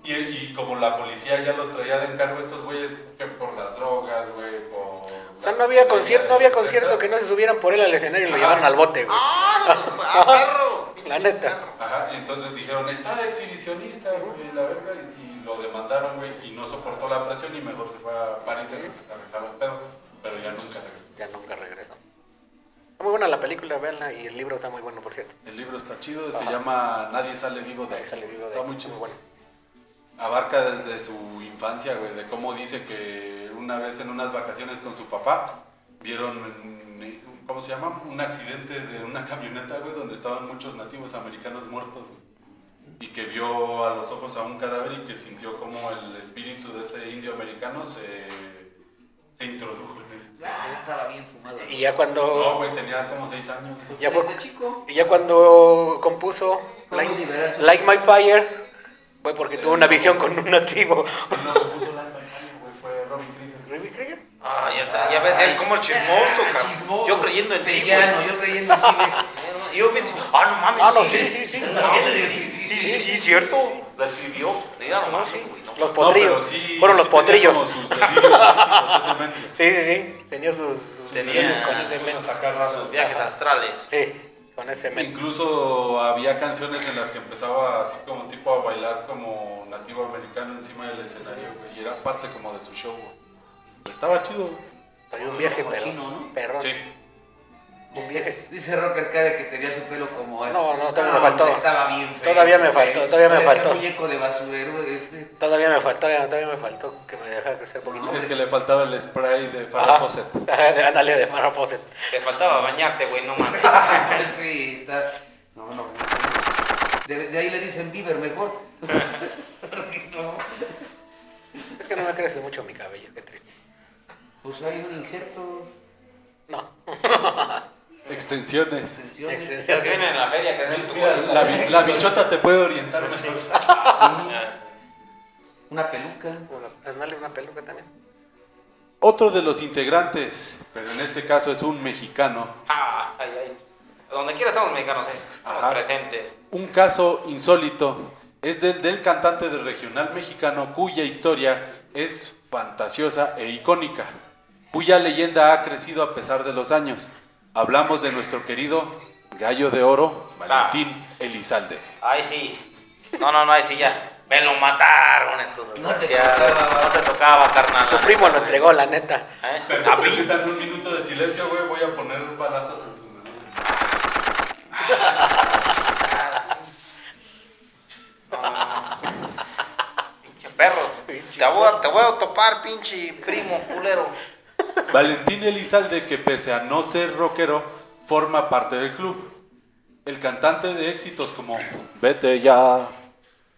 Y, y como la policía ya los traía de encargo estos güeyes que por las drogas, güey, por... O sea, no había concierto, no había concierto que no se subieran por él al escenario y lo llevaron al bote, güey. ¡Ah, ah, perro! <laughs> La neta. Ajá, y entonces dijeron, está de exhibicionista, güey, la verga, y, y lo demandaron, güey, y no soportó la presión y mejor se fue a París a que se arreglaba el pedo, pero ya nunca regresó. Ya nunca regresó. Está muy buena la película, véanla, y el libro está muy bueno, por cierto. El libro está chido, se llama Nadie sale vivo de Ahí sale vivo de Está muy chido. Muy bueno. Abarca desde su infancia, güey, de cómo dice que una vez en unas vacaciones con su papá vieron, ¿cómo se llama? Un accidente de una camioneta, güey, donde estaban muchos nativos americanos muertos. Y que vio a los ojos a un cadáver y que sintió como el espíritu de ese indio americano se, se introdujo en él. Ya estaba bien fumado. Y ya No, cuando... güey, tenía como seis años. Ya fue, chico. y ya cuando compuso Like My Fire, fue porque tuvo una visión con un nativo. No, <laughs> lo puso la güey, fue Robin Krieger. ¿Ruby Krieger? Ah, ya está, ya ves, es como el chismoso, Ah, cabrón. chismoso, Yo creyendo en ti, yo creyendo en ti. güey. Y yo ah, no mames. Ah, no, sí, sí, sí. No, sí, sí, sí, sí, cierto. La escribió. Los potrillos. sí- Fueron los sí potrillos. sus. Sí, sí, sí. Tenía sus, sus Tenía-. Los viajes astrales. Sí, con ese. Incluso había canciones en las que empezaba así como tipo a bailar como nativo americano encima del escenario, y era parte como de su show. Estaba chido. Había un viaje ¿no? perrón. Sí. Un viaje. Dice Rocker Cade que tenía su pelo como él. No, no, todavía me faltó. hombre, Estaba bien feo. Todavía me faltó, todavía me faltó. muñeco de basurero de este. Todavía me faltó, todavía me faltó que me dejara crecer poquito. Es que le faltaba el spray de Farrah. Fawcett. <laughs> Ándale de Farrah Fawcett. Te faltaba bañarte, güey, no mames. <laughs> sí, está. No, no. De, de ahí le dicen Bieber mejor. No. <laughs> Es que no me crece mucho mi cabello, qué triste. Pues hay un injerto. No. Extensiones. extensiones. Que vienen en la feria, que tu Mira, la, bi- la bichota te puede orientar mejor. Sí, Una peluca. Una, una peluca también. Otro de los integrantes, pero en este caso es un mexicano, Ah, ay, ay. Donde quiera estamos mexicanos, eh. Presentes. Un caso insólito es del, del cantante del regional mexicano cuya historia es fantasiosa e icónica, cuya leyenda ha crecido a pesar de los años. Hablamos de nuestro querido gallo de oro, Valentín Elizalde. Ay, sí. No, no, no, ay, sí, ya. Me lo mataron estos No te tocaba, No te tocaba, carnal. Su primo lo entregó, la neta. ¿Eh? A mí. un minuto de silencio, güey, voy a poner balazos en su memoria. Pinche perro. Te voy, a, te voy a topar, pinche primo culero. Valentín Elizalde, que pese a no ser rockero, forma parte del club. El cantante de éxitos como Vete ya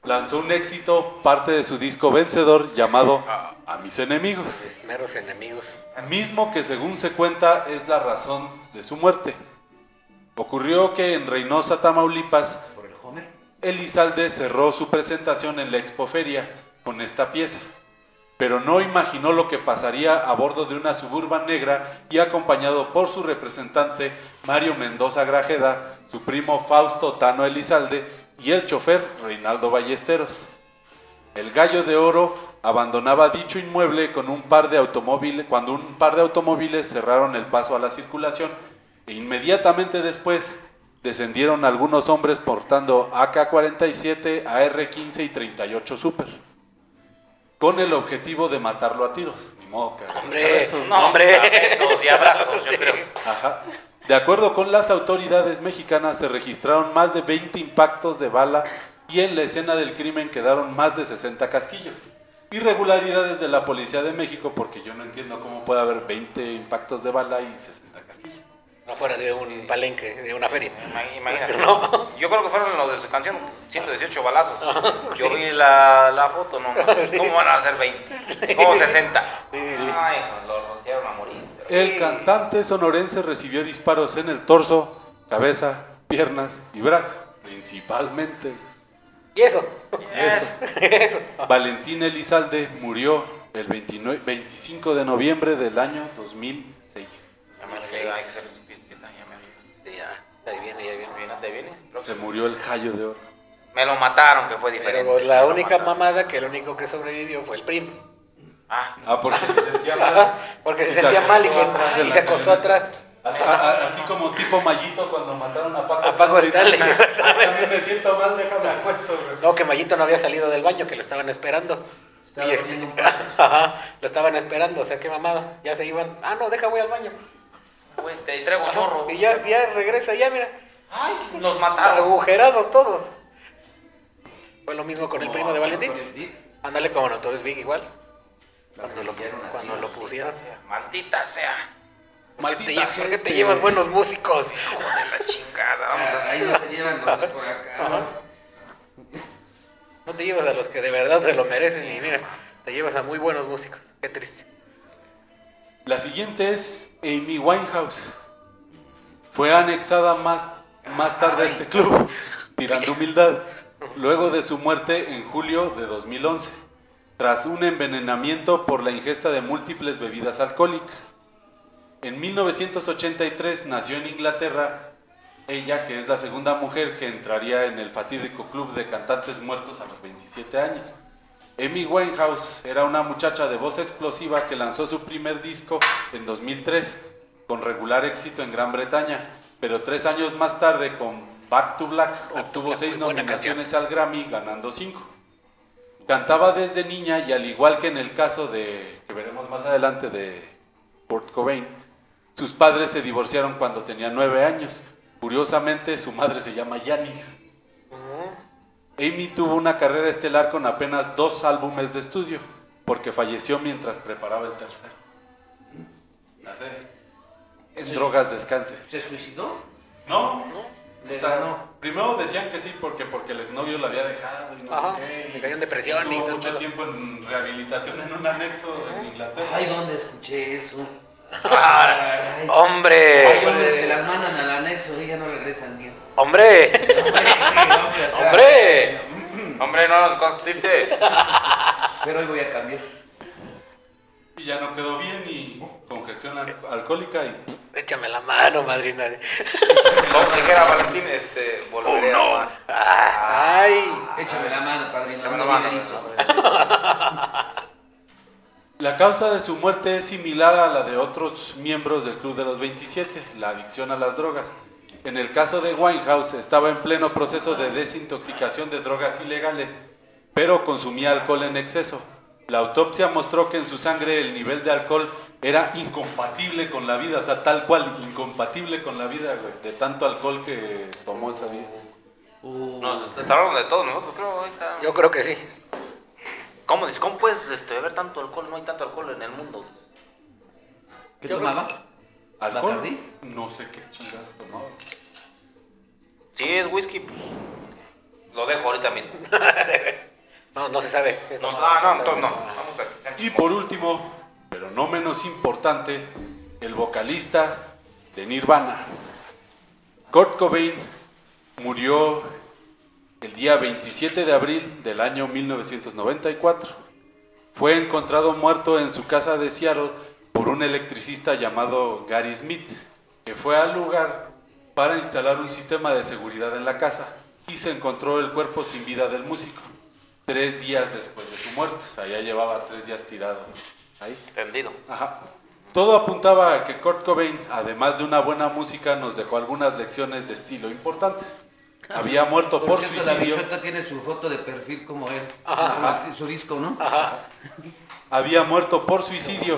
lanzó un éxito, parte de su disco vencedor llamado A mis enemigos, Mis meros enemigos. mismo que según se cuenta es la razón de su muerte. Ocurrió que en Reynosa, Tamaulipas, Por el Homer. Elizalde cerró su presentación en la Expoferia con esta pieza, pero no imaginó lo que pasaría a bordo de una suburban negra y acompañado por su representante Mario Mendoza Grajeda, su primo Fausto Tano Elizalde y el chofer Reinaldo Ballesteros. El gallo de oro abandonaba dicho inmueble con un par de automóviles cuando un par de automóviles cerraron el paso a la circulación e inmediatamente después descendieron algunos hombres portando AK-47, AR-15 y 38 Super con el objetivo de matarlo a tiros. Ni modo Hombre, besos, ¿no? No, hombre. <laughs> Besos y abrazos, yo creo. Ajá. De acuerdo con las autoridades mexicanas, se registraron más de 20 impactos de bala y en la escena del crimen quedaron más de 60 casquillos. Irregularidades de la Policía de México, porque yo no entiendo cómo puede haber 20 impactos de bala y 60 no fuera de un palenque, de una feria. Imagínate. <laughs> ¿No? Yo creo que fueron los de su canción 118 balazos. Yo vi la, la, foto, no <laughs> sí. ¿Cómo van a ser 20? ¿Cómo 60? Ay, pues, lo rociaron a morir. El cantante sonorense recibió disparos en el torso, cabeza, piernas y brazo, principalmente. ¿Y eso? Eso. eso. <laughs> Valentín Elizalde murió el 29, 25 de noviembre del año 2006. 2006 ahí viene, ahí viene. ¿Viene? ¿Te viene? Se murió el Jayo de Oro. Me lo mataron, que fue diferente. Pero la Me única mataron. mamada que el único que sobrevivió fue el primo. Ah, Ah, porque se sentía <laughs> mal. Porque se sentía mal y, que, se acostó atrás. Así, a- a- así como tipo Mallito cuando mataron a Paco A Paco Stanley. También <laughs> me siento mal, déjame acuesto, güey. No, que Mayito no había salido del baño, que lo estaban esperando. Y este-. <laughs> Ajá, lo estaban esperando, o sea, qué mamada. Ya se iban. Ah, no, deja, voy al baño. Güey, te traigo chorro. Y ya, ya regresa, ya, mira. Ay, los mataron. Agujerados todos. Fue lo mismo con el primo de Valentín. Ándale como Notorious Big igual. Cuando lo, cuando lo pusieron. Maldita sea. ¿Por qué te lle- ¿Por qué te llevas buenos músicos? Hijo de la chingada. Vamos a Ah, Ahí no se llevan los por acá. ¿no? No te llevas a los que de verdad se lo merecen y mira, te llevas a muy buenos músicos. Qué triste. La siguiente es Amy Winehouse. Fue anexada más, más tarde a este club, tirando <laughs> humildad, luego de su muerte en julio de 2011, tras un envenenamiento por la ingesta de múltiples bebidas alcohólicas. En 1983 nació en Inglaterra ella, que es la segunda mujer que entraría en el fatídico club de cantantes muertos a los 27 años. Amy Winehouse era una muchacha de voz explosiva que lanzó su primer disco en 2003 con regular éxito en Gran Bretaña, pero tres años más tarde con Back to Black obtuvo Black, seis nominaciones al Grammy, ganando cinco. Cantaba desde niña y al igual que en el caso de, que veremos más adelante, de Kurt Cobain, sus padres se divorciaron cuando tenía nueve años. Curiosamente, su madre se llama Janis. Amy tuvo una carrera estelar con apenas dos álbumes de estudio, porque falleció mientras preparaba el tercero. En drogas descanse. ¿Se suicidó? No, Le o sea, ganó. primero decían que sí porque porque el exnovio la había dejado y no Ajá, sé qué. le cayó en depresión y Estuvo todo mucho tiempo en rehabilitación en un anexo en Inglaterra. Ay, ¿dónde escuché eso? Ay, ¡Hombre! hay hombres que las mandan al anexo y ya no regresan bien. ¡Hombre! ¡Hombre! Hombre, no nos constiste. Pero hoy voy a cambiar. Y ya no quedó bien y congestión al- alcohólica y Échame la mano, madrina. Como dijera Valentín, este, volveré a amar. ¡Ay! Échame la mano, padrino. Échame la mano. La causa de su muerte es similar a la de otros miembros del Club de los 27, la adicción a las drogas. En el caso de Winehouse estaba en pleno proceso de desintoxicación de drogas ilegales, pero consumía alcohol en exceso. La autopsia mostró que en su sangre el nivel de alcohol era incompatible con la vida, o sea, tal cual, incompatible con la vida, güey, de tanto alcohol que tomó esa vida. Nos está hablando de todos nosotros, creo, ahorita. Yo creo que sí. ¿Cómo, dices? ¿Cómo puedes este, beber tanto alcohol? No hay tanto alcohol en el mundo. ¿Qué tomaba? ¿Alcohol? ¿Bacardí? No sé qué chingas tomó. Si es whisky, pues, lo dejo ahorita mismo. <laughs> No, no se sabe. No, ah, no, entonces no. Vamos a ver. Y por último, pero no menos importante, el vocalista de Nirvana. Kurt Cobain murió el día 27 de abril del año 1994. Fue encontrado muerto en su casa de Seattle por un electricista llamado Gary Smith, que fue al lugar para instalar un sistema de seguridad en la casa y se encontró el cuerpo sin vida del músico. Tres días después de su muerte, o sea, ya llevaba tres días tirado ahí. Entendido. Ajá. Todo apuntaba a que Kurt Cobain, además de una buena música, nos dejó algunas lecciones de estilo importantes. Había muerto por, Por cierto, la suicidio. bichota tiene su foto de perfil como él. Ajá. Su disco, ¿no? Ajá. Había muerto por suicidio,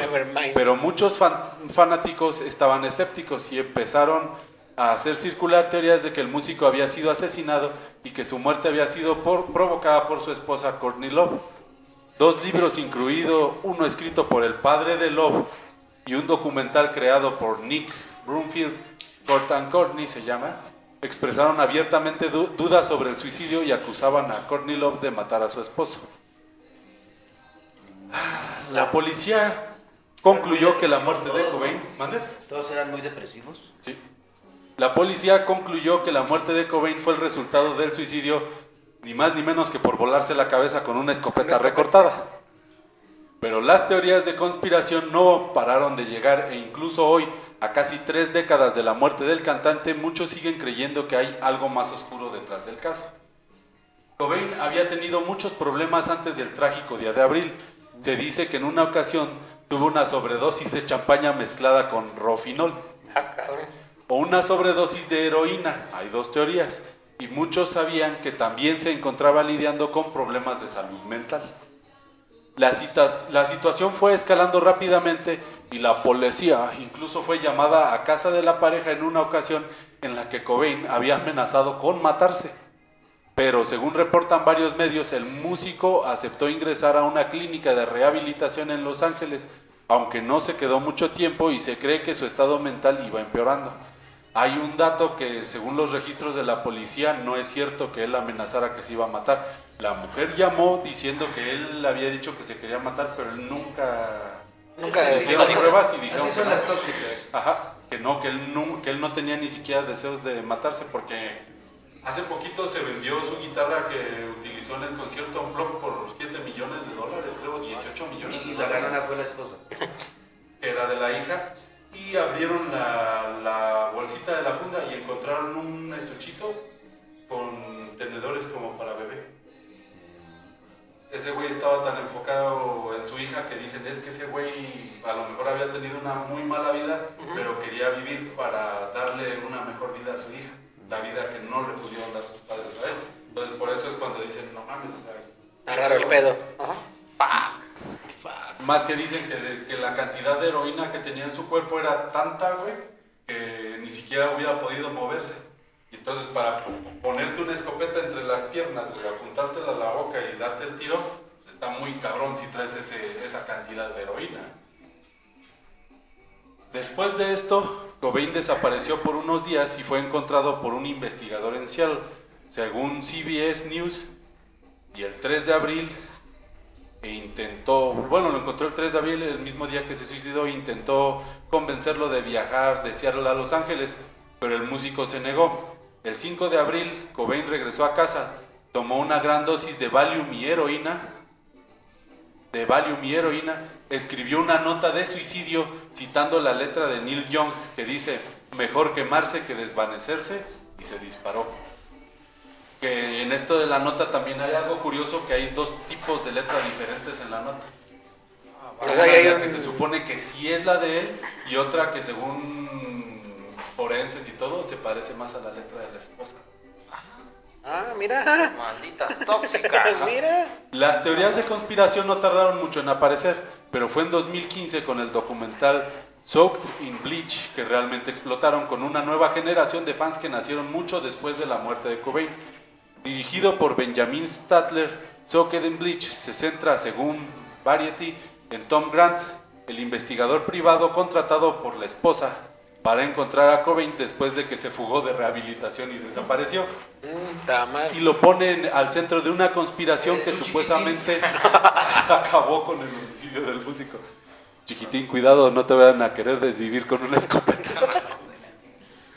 pero muchos fan- fanáticos estaban escépticos y empezaron a hacer circular teorías de que el músico había sido asesinado y que su muerte había sido por- provocada por su esposa Courtney Love. Dos libros incluido uno escrito por el padre de Love y un documental creado por Nick Broomfield Kurt and Courtney se llama, expresaron abiertamente du- dudas sobre el suicidio y acusaban a Courtney Love de matar a su esposo. La policía concluyó que la muerte de Cobain... ¿Mande? Todos eran muy depresivos. Sí. La policía concluyó que la muerte de Cobain fue el resultado del suicidio, ni más ni menos que por volarse la cabeza con una escopeta recortada. Pero las teorías de conspiración no pararon de llegar e incluso hoy, a casi tres décadas de la muerte del cantante, muchos siguen creyendo que hay algo más oscuro detrás del caso. Cobain había tenido muchos problemas antes del trágico día de abril. Se dice que en una ocasión tuvo una sobredosis de champaña mezclada con rofinol Ah, o una sobredosis de heroína. Hay dos teorías. Y muchos sabían que también se encontraba lidiando con problemas de salud mental. La, situación fue escalando rápidamente y la policía incluso fue llamada a casa de la pareja en una ocasión en la que Cobain había amenazado con matarse. Pero según reportan varios medios, el músico aceptó ingresar a una clínica de rehabilitación en Los Ángeles, aunque no se quedó mucho tiempo y se cree que su estado mental iba empeorando. Hay un dato que según los registros de la policía no es cierto que él amenazara que se iba a matar. La mujer llamó diciendo que él había dicho que se quería matar, pero él nunca Nunca hicieron pruebas y dijeron Así que no. las tóxicas. Ajá, que no, que él no, que él no tenía ni siquiera deseos de matarse porque hace poquito se vendió su guitarra que utilizó en el concierto Unplugged por 7 millones de dólares, creo 18 millones. Y de la dólares, ganona fue la esposa. era de la hija y abrieron la, la bolsita de la funda y encontraron un estuchito con tenedores como para bebé. Ese güey estaba tan enfocado en su hija que dicen es que ese güey a lo mejor había tenido una muy mala vida, pero quería vivir para darle una mejor vida a su hija, la vida que no le pudieron dar sus padres a él. Entonces por eso es cuando dicen, no mames, o sea, Está raro el pedo. Ajá. Más que dicen que, la cantidad de heroína que tenía en su cuerpo era tanta, güey, que ni siquiera hubiera podido moverse. Y entonces para po- ponerte una escopeta entre las piernas, güey, apuntártela a la boca y darte el tiro, está muy cabrón si traes esa cantidad de heroína. Después de esto, Cobain desapareció por unos días y fue encontrado por un investigador en Seattle. Según CBS News, y el 3 de abril e intentó, bueno, lo encontró el 3 de abril, el mismo día que se suicidó, e intentó convencerlo de viajar de Seattle a Los Ángeles, pero el músico se negó. El 5 de abril, Cobain regresó a casa, tomó una gran dosis de Valium y heroína, de Valium y heroína, escribió una nota de suicidio citando la letra de Neil Young que dice, mejor quemarse que desvanecerse, y se disparó. Que en esto de la nota también hay algo curioso, que hay dos tipos de letras diferentes en la nota. O Una sea, hay en la un- que se supone que sí es la de él y otra que según forenses y todo se parece más a la letra de la esposa. Ah, mira. Malditas tóxicas. <laughs> mira. Las teorías de conspiración no tardaron mucho en aparecer, pero fue en 2015 con el documental Soaked in Bleach que realmente explotaron con una nueva generación de fans que nacieron mucho después de la muerte de Cobain. Dirigido por Benjamin Statler, Soaked in Bleach se centra, según Variety, en Tom Grant, el investigador privado contratado por la esposa para encontrar a Cobain después de que se fugó de rehabilitación y desapareció Mm, y lo ponen al centro de una conspiración que tú, supuestamente <laughs> acabó con el homicidio del músico. Chiquitín, cuidado, no te vayan a querer desvivir con una escopeta. <laughs>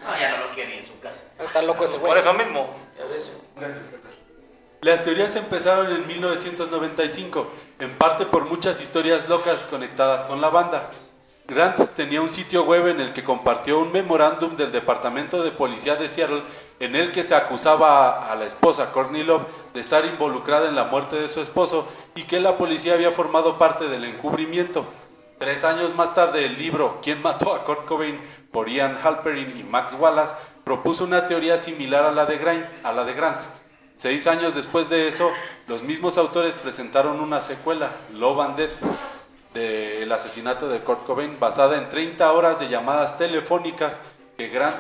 No, ya no lo quiere en su casa. Está loco ese güey. Por eso mismo. Las teorías empezaron en 1995, en parte por muchas historias locas conectadas con la banda. Grant tenía un sitio web en el que compartió un memorándum del Departamento de Policía de Seattle en el que se acusaba a la esposa Courtney Love de estar involucrada en la muerte de su esposo y que la policía había formado parte del encubrimiento. Tres años más tarde, el libro ¿Quién mató a Kurt Cobain? por Ian Halperin y Max Wallace propuso una teoría similar a la de Grant. De. Seis años después de eso, los mismos autores presentaron una secuela, Love and Death, del asesinato de Kurt Cobain, basada en 30 horas de llamadas telefónicas que Grant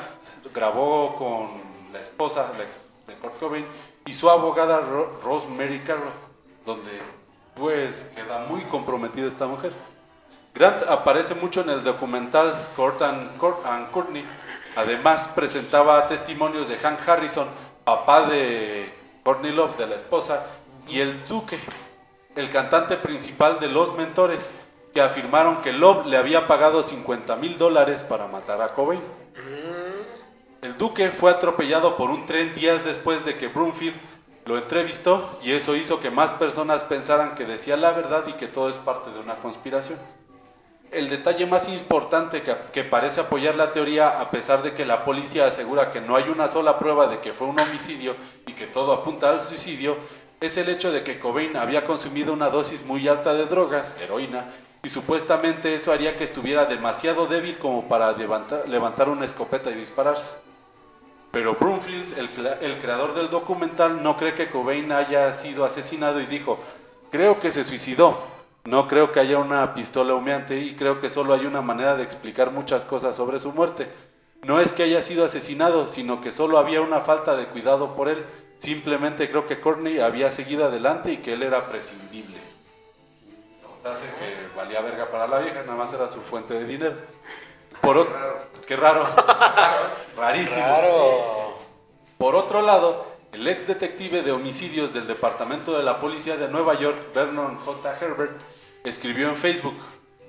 grabó con la esposa de Kurt Cobain y su abogada Ro- Rosemary Carroll, donde pues queda muy comprometida esta mujer. Grant aparece mucho en el documental Kurt Kurt and Courtney, Además, presentaba testimonios de Hank Harrison, papá de Courtney Love, de la esposa, y el Duque, el cantante principal de Los Mentores, que afirmaron que Love le había pagado 50 mil dólares para matar a Cobain. El Duque fue atropellado por un tren días después de que Broomfield lo entrevistó y eso hizo que más personas pensaran que decía la verdad y que todo es parte de una conspiración. El detalle más importante que, parece apoyar la teoría, a pesar de que la policía asegura que no hay una sola prueba de que fue un homicidio y que todo apunta al suicidio, es el hecho de que Cobain había consumido una dosis muy alta de drogas, heroína, y supuestamente eso haría que estuviera demasiado débil como para levantar, levantar una escopeta y dispararse. Pero Broomfield, el, el creador del documental, no cree que Cobain haya sido asesinado y dijo, creo que se suicidó, no creo que haya una pistola humeante y creo que solo hay una manera de explicar muchas cosas sobre su muerte. No es que haya sido asesinado, sino que solo había una falta de cuidado por él. Simplemente creo que Courtney había seguido adelante y que él era prescindible. O sea, hace que valía verga para la vieja, nada más era su fuente de dinero. Por o- Qué raro. Rarísimo. Claro. Por otro lado, el ex detective de homicidios del Departamento de la Policía de Nueva York, Vernon J. Herbert, escribió en Facebook,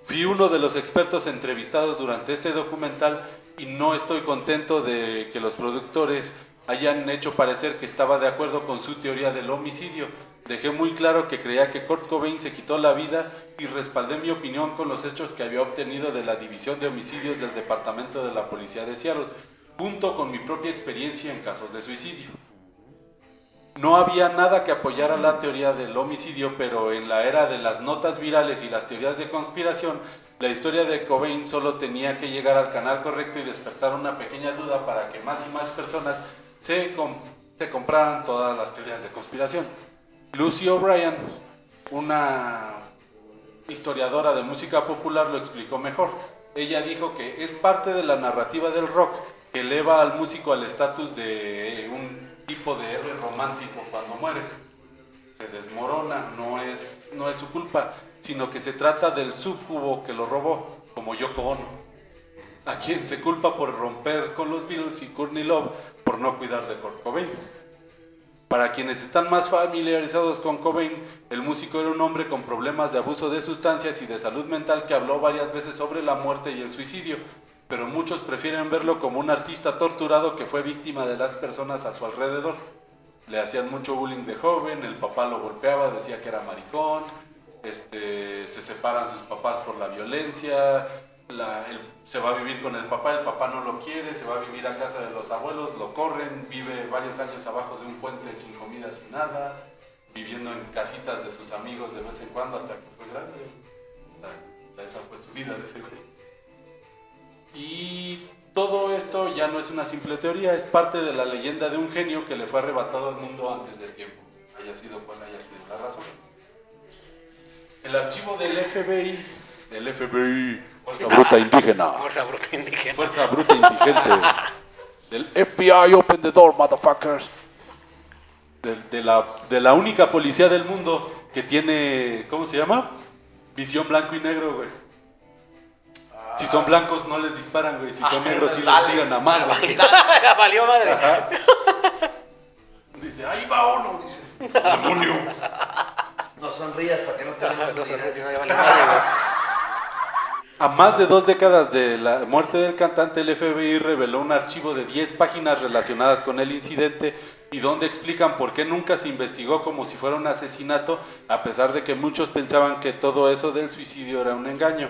fui uno de los expertos entrevistados durante este documental y no estoy contento de que los productores hayan hecho parecer que estaba de acuerdo con su teoría del homicidio. Dejé muy claro que creía que Kurt Cobain se quitó la vida y respaldé mi opinión con los hechos que había obtenido de la División de Homicidios del Departamento de la Policía de Seattle, junto con mi propia experiencia en casos de suicidio. No había nada que apoyara la teoría del homicidio, pero en la era de las notas virales y las teorías de conspiración, la historia de Cobain solo tenía que llegar al canal correcto y despertar una pequeña duda para que más y más personas se, se compraran todas las teorías de conspiración. Lucy O'Brien, una historiadora de música popular, lo explicó mejor. Ella dijo que es parte de la narrativa del rock que eleva al músico al estatus de un tipo de héroe romántico cuando muere. Se desmorona, no es, no es su culpa, sino que se trata del subcubo que lo robó, como Yoko Ono, a quien se culpa por romper con los Beatles y Courtney Love por no cuidar de Kurt Cobain. Para quienes están más familiarizados con Cobain, el músico era un hombre con problemas de abuso de sustancias y de salud mental que habló varias veces sobre la muerte y el suicidio, pero muchos prefieren verlo como un artista torturado que fue víctima de las personas a su alrededor. Le hacían mucho bullying de joven, el papá lo golpeaba, decía que era maricón, este, se separan sus papás por la violencia, la- se va a vivir con el papá, el papá no lo quiere, se va a vivir a casa de los abuelos, lo corren, vive varios años abajo de un puente sin comida, sin nada, viviendo en casitas de sus amigos de vez en cuando hasta que fue grande. Esa fue su vida de ese güey. Y todo esto ya no es una simple teoría, es parte de la leyenda de un genio que le fue arrebatado al mundo antes del tiempo, haya sido cual haya sido la razón. El archivo del FBI, del FBI, Fuerza Bruta Indígena, Fuerza bruta indígena. Fuerza Bruta Indigente, del FBI Open the Door, motherfuckers, de, de la, de la única policía del mundo que tiene, ¿cómo se llama? Visión blanco y negro, güey. Si son blancos no les disparan, güey. Si son negros sí les tiran a madre. <laughs> Ya valió madre. Ajá. Dice, ahí va uno. Dice, demonio. No sonrías para que no te demos No no ya valió madre, güey. A más de dos décadas de la muerte del cantante, el FBI reveló un archivo de 10 páginas relacionadas con el incidente y donde explican por qué nunca se investigó como si fuera un asesinato, a pesar de que muchos pensaban que todo eso del suicidio era un engaño.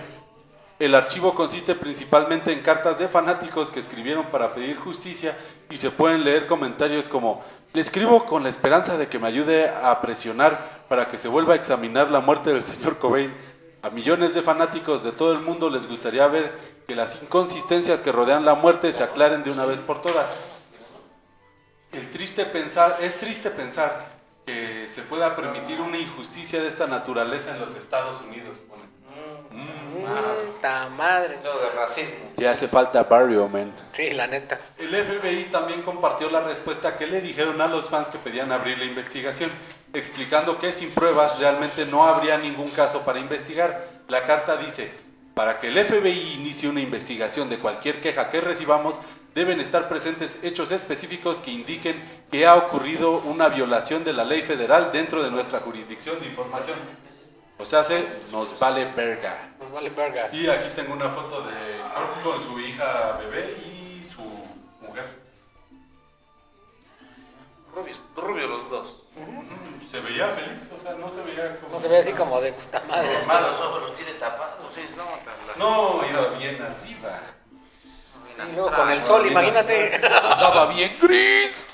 El archivo consiste principalmente en cartas de fanáticos que escribieron para pedir justicia y se pueden leer comentarios como le escribo con la esperanza de que me ayude a presionar para que se vuelva a examinar la muerte del señor Cobain. A millones de fanáticos de todo el mundo les gustaría ver que las inconsistencias que rodean la muerte se aclaren de una vez por todas. El triste pensar, es triste pensar que se pueda permitir una injusticia de esta naturaleza en los Estados Unidos. pone. Mm, ta madre. Lo de racismo. Ya hace falta barrio, man. Sí, la neta. El FBI también compartió la respuesta que le dijeron a los fans que pedían abrir la investigación, explicando que sin pruebas realmente no habría ningún caso para investigar. La carta dice, para que el FBI inicie una investigación de cualquier queja que recibamos, deben estar presentes hechos específicos que indiquen que ha ocurrido una violación de la ley federal dentro de nuestra jurisdicción de información. O sea, se nos vale verga. Vale verga. Y aquí tengo una foto de Jorge con su hija bebé y su mujer. Rubios, rubios los dos. Se veía feliz, o sea, no se veía como... No se ve así como de puta madre. Normal, los ojos los tiene tapados. Sí, no, No, iba bien arriba. Y luego con el sol, imagínate. Estaba bien gris.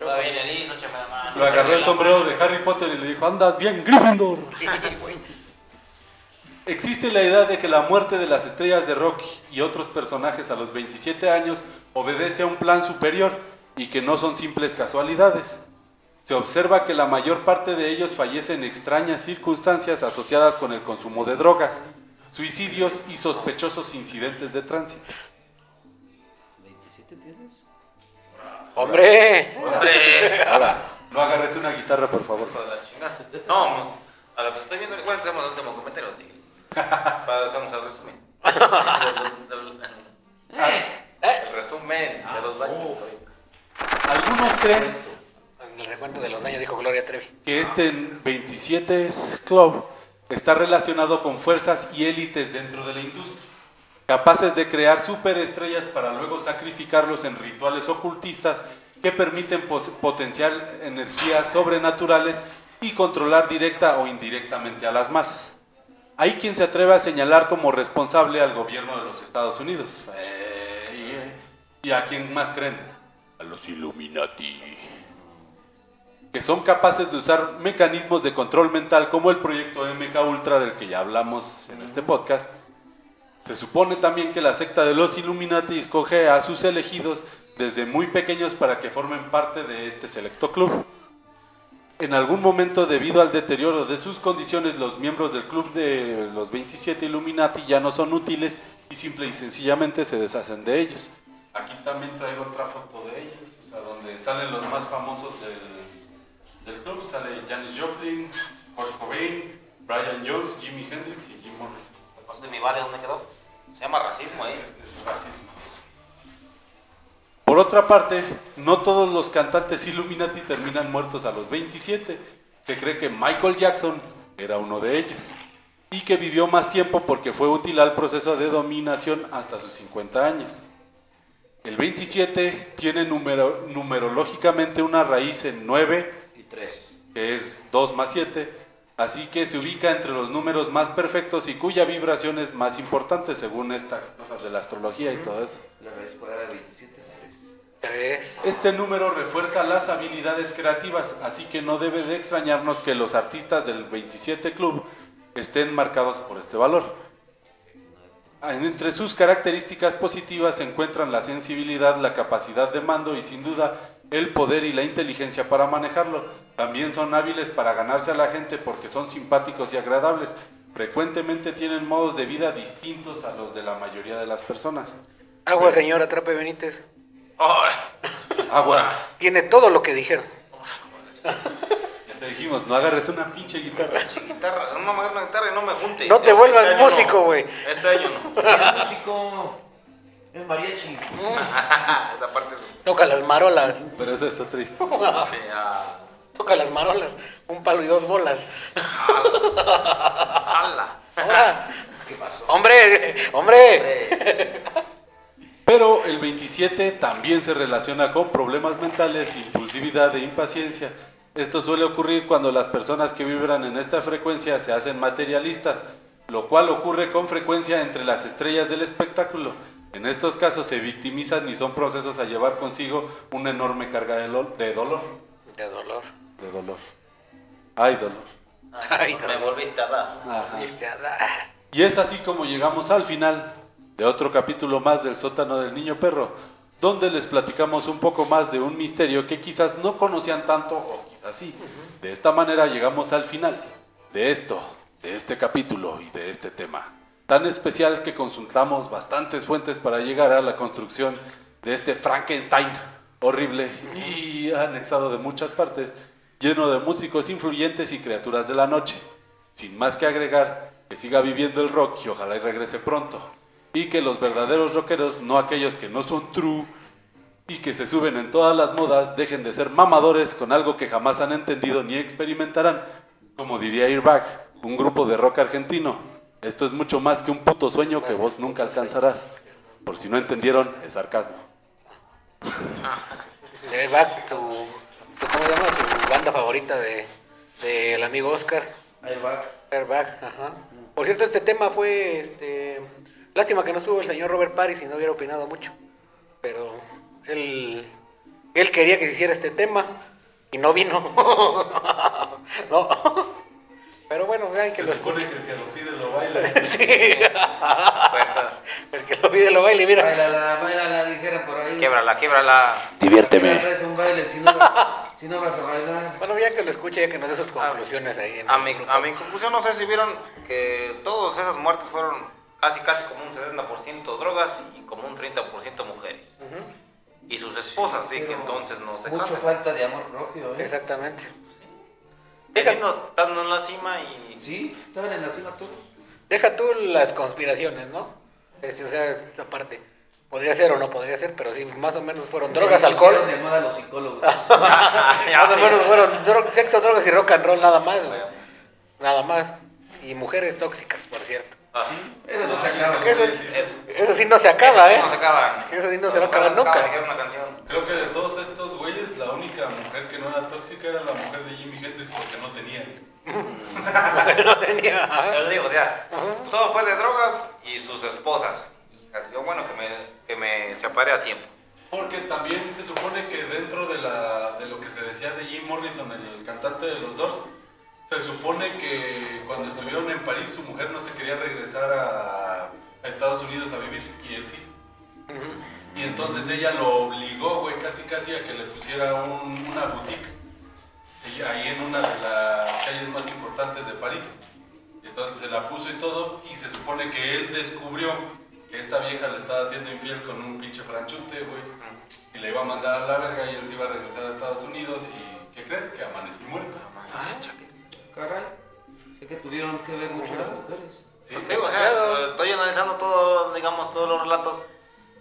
Va bien erizo, échame la mano. Lo agarró el sombrero de Harry Potter y le dijo, andas bien Gryffindor. <laughs> Existe la idea de que la muerte de las estrellas de rock y otros personajes a los 27 años obedece a un plan superior y que no son simples casualidades. Se observa que la mayor parte de ellos fallece en extrañas circunstancias asociadas con el consumo de drogas, suicidios y sospechosos incidentes de tránsito. ¿27 tienes? Hombre. Hombre, Ahora, no agarres una guitarra, por favor. No, a lo que estoy viendo, tenemos el último comentario, sí. Para hacernos el resumen. El resumen de los daños. Algunos creen En el recuento de los daños dijo Gloria Trevi. que este 27 Club está relacionado con fuerzas y élites dentro de la industria, capaces de crear superestrellas para luego sacrificarlos en rituales ocultistas que permiten potenciar energías sobrenaturales y controlar directa o indirectamente a las masas. Hay quien se atreve a señalar como responsable al gobierno de los Estados Unidos. Eh, ¿Y a quién más creen? A los Illuminati que son capaces de usar mecanismos de control mental como el proyecto MK Ultra del que ya hablamos en este podcast. Se supone también que la secta de los Illuminati escoge a sus elegidos desde muy pequeños para que formen parte de este selecto club. En algún momento, debido al deterioro de sus condiciones, los miembros del club de los 27 Illuminati ya no son útiles y simple y sencillamente se deshacen de ellos. Aquí también traigo otra foto de ellos, o sea, donde salen los más famosos del, del club. Sale Janis Joplin, Kurt Cobain, Brian Jones, Jimi Hendrix y Jim Morrison. Después de mi vale, ¿dónde quedó? Se llama racismo, ¿eh? Es racismo. Por otra parte, no todos los cantantes Illuminati terminan muertos a los 27. Se cree que Michael Jackson era uno de ellos y que vivió más tiempo porque fue útil al proceso de dominación hasta sus 50 años. El 27 tiene numero- numerológicamente una raíz en 9, Y 3. que es 2 más 7, así que se ubica entre los números más perfectos y cuya vibración es más importante según estas cosas de la astrología y todo eso. La raíz cuadrada de 27. Tres. Este número refuerza las habilidades creativas, así que no debe de extrañarnos que los artistas del 27 Club estén marcados por este valor. Entre sus características positivas se encuentran la sensibilidad, la capacidad de mando y sin duda el poder y la inteligencia para manejarlo. También son hábiles para ganarse a la gente porque son simpáticos y agradables. Frecuentemente tienen modos de vida distintos a los de la mayoría de las personas. Agua, señora Trape Benítez. Ahora, Agua. Tiene todo lo que dijeron. Ya te dijimos, no agarres una pinche guitarra. guitarra, no me agarre una guitarra y no me junte. No te vuelvas Este músico, no. güey. Este año no. <laughs> Es músico. Es mariachi. <laughs> Esa parte es. Toca las marolas. Pero eso es otra historia. <laughs> Sí, ah, Toca las marolas. Un palo y dos bolas. ala. Ahora, ¿Qué pasó? hombre, hombre. Pero el 27 también se relaciona con problemas mentales, impulsividad e impaciencia. Esto suele ocurrir cuando las personas que vibran en esta frecuencia se hacen materialistas, lo cual ocurre con frecuencia entre las estrellas del espectáculo. En estos casos se victimizan y son procesos a llevar consigo una enorme carga de, de dolor. De dolor. De dolor. Ay, dolor. Ay, me volviste a dar. Ajá. Este, ah, Y es así como llegamos al final de otro capítulo más del sótano del niño perro, donde les platicamos un poco más de un misterio que quizás no conocían tanto o quizás sí. De esta manera llegamos al final de esto, de este capítulo y de este tema. Tan especial que consultamos bastantes fuentes para llegar a la construcción de este Frankenstein horrible y anexado de muchas partes, lleno de músicos influyentes y criaturas de la noche. Sin más que agregar, que siga viviendo el rock y ojalá y regrese pronto. Y que los verdaderos rockeros, no aquellos que no son true y que se suben en todas las modas, dejen de ser mamadores con algo que jamás han entendido ni experimentarán, como diría Airbag, un grupo de rock argentino. Esto es mucho más que un puto sueño que vos nunca alcanzarás. Por si no entendieron, es sarcasmo. <laughs> Airbag, tu, tu- ¿cómo se llama? Su banda favorita de del amigo Oscar. Airbag. Airbag, ajá. Por cierto, este tema fue, este, lástima que no estuvo el señor Robert Paris y no hubiera opinado mucho, pero él, él quería que se hiciera este tema y no vino. <laughs> no. Pero bueno, vean que lo escuche. que el que lo pide lo baila. <laughs> <laughs> Fuerzas. El que lo pide lo baile, mira. Bailala, bailala, dijera por ahí. Quiebrala, quiebrala. Diviérteme. traes un baile si no, si no vas a bailar? Bueno, ya que lo escuche, ya que nos dé sus conclusiones ahí. En A mi, a mi conclusión, no sé si vieron que todas esas muertes fueron casi casi como un 70% drogas y como un 30% mujeres. Y sus esposas, sí, que entonces no se Mucho casan. falta de amor propio, ¿eh? Exactamente. Teniendo, estando en la cima y... Sí, estaban en la cima todos. Deja tú las conspiraciones, ¿no? Este, o sea, esa parte. Podría ser o no podría ser, pero sí, más o menos fueron drogas, Se alcohol. de moda los psicólogos. <laughs> <laughs> Más o menos fueron dro- sexo, drogas y rock and roll nada más, güey. Nada más. Y mujeres tóxicas, por cierto. Ah, Eso no se acaba. Eso, es- es- eso sí no se acaba, ¿eh? No se acaban. Eso sí no se va a acabar acaba, nunca. dijeron una canción. Creo que de todos estos güeyes, la única mujer que no era tóxica era la mujer de Jimi Hendrix porque no tenía. <laughs> no tenía. le digo, o sea, todo fue de drogas y sus esposas. Yo, bueno, que me, que me separe a tiempo. Porque también se supone que dentro de, la, de lo que se decía de Jim Morrison, el cantante de los Doors, se supone que cuando estuvieron en París su mujer no se quería regresar a, a Estados Unidos a vivir y él sí. Y entonces ella lo obligó, güey, casi casi a que le pusiera un- una boutique ahí en una de las calles más importantes de París. Entonces se la puso y todo y se supone que él descubrió que esta vieja le estaba haciendo infiel con un pinche franchute, güey. Y le iba a mandar a la verga y él se iba a regresar a Estados Unidos y ¿qué crees? Que amanecí muerto. Caray. Es que tuvieron que ver mucho las mujeres. Sí, digo, o sea, estoy analizando todo, digamos, todos los relatos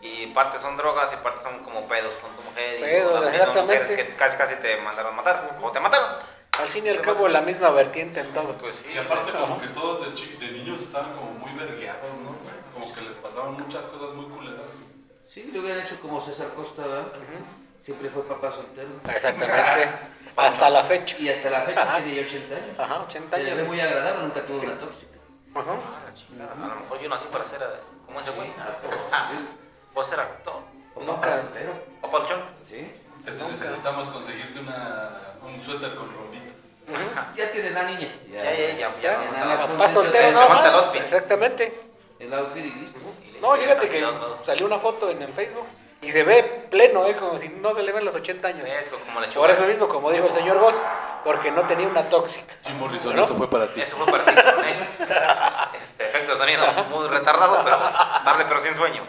y partes son drogas y partes son como pedos con tu mujer y Pedos, exactamente. mujeres que casi casi te mandaron a matar o te mataron. Al fin y al cabo, la misma vertiente en todo. Pues sí. Y aparte como que todos de, chi- de niños estaban como muy vergueados, ¿no? Como que les pasaban muchas cosas muy culeras. Sí, lo hubieran hecho como César Costa, ¿verdad? Siempre fue papá soltero. Exactamente. <laughs> Hasta la fecha. Y hasta la fecha tiene ya 80 años. Ajá, 80 Se le ve años. muy agradable, nunca tuvo una tóxica. Ajá. Ah, chingada, A lo mejor yo nací para ser como ese güey. Sí. A ser actor. Papá soltero. O paluchón. Sí. Entonces necesitamos conseguirte una, un suéter con rombitos. Ya tiene la niña. Ya, ya, ya, ya. Papá soltero el más. outfit. Exactamente. El outfit y listo. No, fíjate que salió una foto en el Facebook y se ve pleno, ¿eh? Como si no se le ven los 80 años. Es como la Por eso mismo, como dijo el señor Goss, porque no tenía una tóxica. Jim Morrison, Bueno. esto fue para ti. Eso fue para ti, ¿eh? Este efecto de sonido muy retardado, pero tarde pero sin sueño.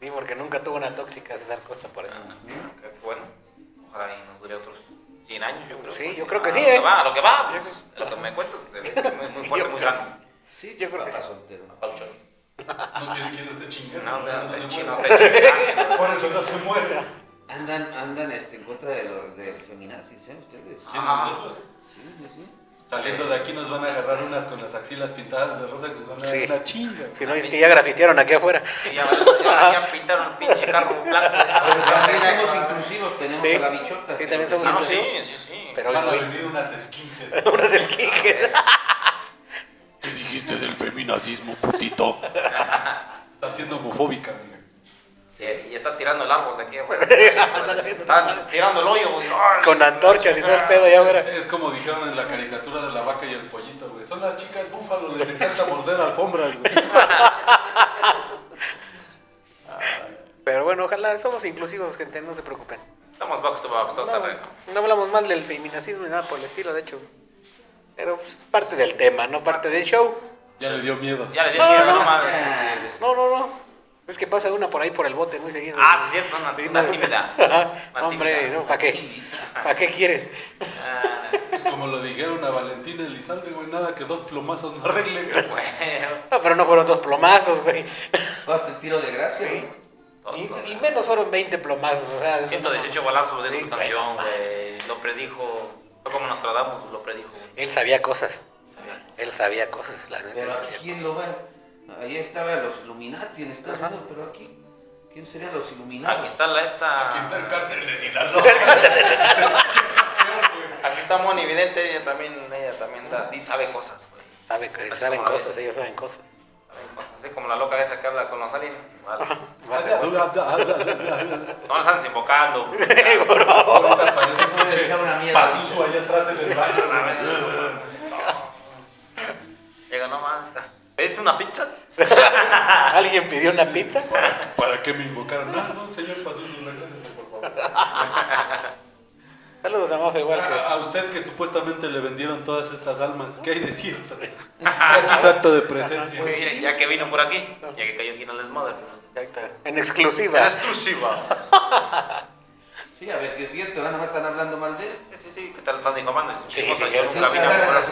Sí, porque nunca tuvo una tóxica César Costa, por eso. Qué bueno. Ojalá y nos dure otros 100 años, yo creo. Sí, yo creo que A sí, lo que ¿eh? va, a lo que va. pues, lo que me cuentas es <laughs> muy, muy fuerte, muy sano. Sí, Yo creo que sí. soltero. No quiere que los de chingar. No, no, no se muere. chingando. Por eso no se muere. Andan, andan este, en contra de los del feminazis, ¿eh? Ustedes. ¿Quién Ah. nosotros? Sí, sí, sí. Saliendo de aquí nos van a agarrar unas con las axilas pintadas de rosa que nos van a dar Sí. una chinga. Si no, es que ya grafitearon aquí afuera. Sí, ya, ya, ya pintaron el pinche carro blanco. Pero también somos inclusivos, tenemos Sí. a la bichota. Sí, también somos Ah, no, sí, inclusivos. sí, sí. Pero Van a hoy venir unas no. <laughs> Unas skinhead. ¿Qué dijiste del feminacismo, putito? Está siendo homofóbica, amiga. Sí, y está tirando el árbol de aquí afuera. Están tirando el hoyo, güey. Con antorchas y todo el pedo ya afuera. Es como dijeron en la caricatura de la vaca y el pollito, güey. Son las chicas búfalo, les encanta morder alfombras, güey. Pero bueno, ojalá somos inclusivos, gente, no se preocupen. Estamos box to box, todo No, terreno. no hablamos mal del feminacismo ni nada por el estilo, de hecho. Pero pues, es parte del tema, no parte del show. Ya le dio miedo. Ya les dije, No, no, no, no. mames. No, no, no. Es que pasa una por ahí por el bote muy seguido. Ah, sí, es cierto, una, una tímida. <laughs> Hombre, no, ¿para qué? ¿Para qué quieres? Ah, Pues como lo dijeron a Valentín Elizalde, güey, nada que dos plomazos no arreglen. güey. Bueno, No, pero no fueron dos plomazos, güey. Hasta el tiro de gracia. Sí. Y, menos fueron 20 plomazos, o sea... eso 118 no- balazos de Sí, su canción, güey. Lo predijo. Fue como Nostradamus, lo predijo. güey. Él sabía cosas. Él sabía cosas, la neta. Pero aquí quién lo va. Ahí estaban los Illuminati en Estados Ajá. Unidos, pero aquí, ¿quién serían los Illuminati? Aquí está la esta. Aquí está el cártel de Sinaloa. <laughs> Aquí está Moni Vidente, ella también, ella también da, sabe cosas, güey. Saben, cosas, ellos saben cosas. Así como la loca esa que habla con los aliens. Vale. No parece <laughs> echar una mierda. Pazuzu allá atrás en el baño. <laughs> Llega nomás. ¿Pediste una pizza? <laughs> ¿Alguien pidió una pizza? ¿Para qué me invocaron? No, no, señor Pazuzu, regrésese, por favor. Saludos a Mafe igual que... A, a usted que supuestamente le vendieron todas estas almas, ¿qué hay de cierto? <laughs> ¿Qué acto de presencia? Pues ya, ya que vino por aquí, ya que cayó aquí en el. Exacto. En En exclusiva. exclusiva. Sí, a ver si es cierto, ¿no? ¿Me están hablando mal de él? Sí, sí, sí, que te lo están difamando. es Sí, sí, yo nunca vine a.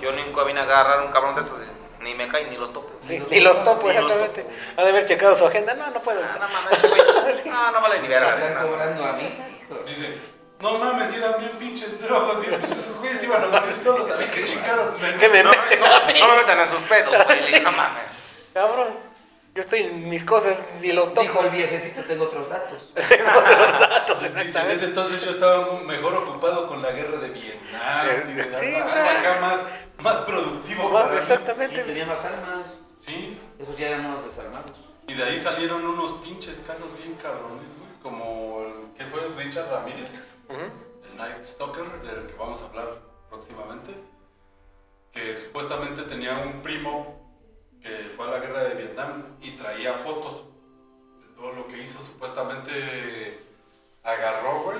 Yo nunca vine a agarrar un cabrón de estos. Ni me caen ni los topo. Sí, ni los topo, Ni los exactamente. topo. Ha de haber checado su agenda. No, no puedo. Ah, no mames, este güey. No, no vale ni Me verga. están no. cobrando a mí, hijo. Dice, no mames, eran bien pinches drogos, bien pinches, esos güeyes iban a morir solos, a mí qué chingados me ¿Qué me No, meten no, a mí? no me metan en sus pedos, güey. No mames. Cabrón. Yo estoy en mis cosas, ni los Dijo toco. el viejecito, tengo otros datos. <laughs> Otros datos, Dice, en exactamente. ese entonces yo estaba mejor ocupado con la guerra de Vietnam. Dice, Sí, "Ah, o sea, acá más, más productivo. Más, mí". Sí, exactamente. tenía más almas. Sí, Esos ya eran unos desalmados. y de ahí salieron unos pinches casos bien cabrones, güey, como el que fue Richard Ramírez, El Night Stalker, del que vamos a hablar próximamente, que supuestamente tenía un primo que fue a la guerra de Vietnam y traía fotos de todo lo que hizo. Supuestamente agarró, güey,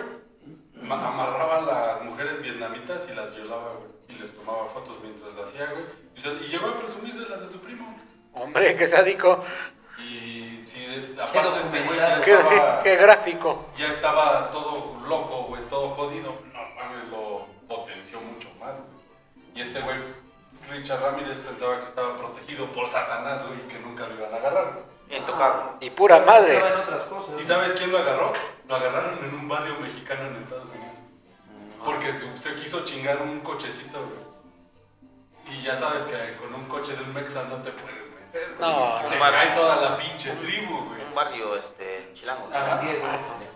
ma- amarraba a las mujeres vietnamitas y las violaba, güey, y les tomaba fotos mientras lo hacía, güey, y, llegó a presumírselas de su primo. Hombre, qué sádico. Y aparte este güey ya Qué, estaba- qué gráfico. ya estaba todo loco, güey, todo jodido. No mames, lo potenció mucho más, güey. Y este güey, Richard Ramírez, pensaba que estaba protegido por Satanás, güey, y que nunca lo iban a agarrar. Intocable. Y pura madre. Estaba en otras cosas. ¿Y sabes quién lo agarró? Lo agarraron en un barrio mexicano en Estados Unidos. Porque se, se quiso chingar un cochecito, güey. Y ya sabes que con un coche de un mexa no te puedes. No, Te no. cae toda la pinche tribu, güey. Un barrio, este, chilango. Ajá.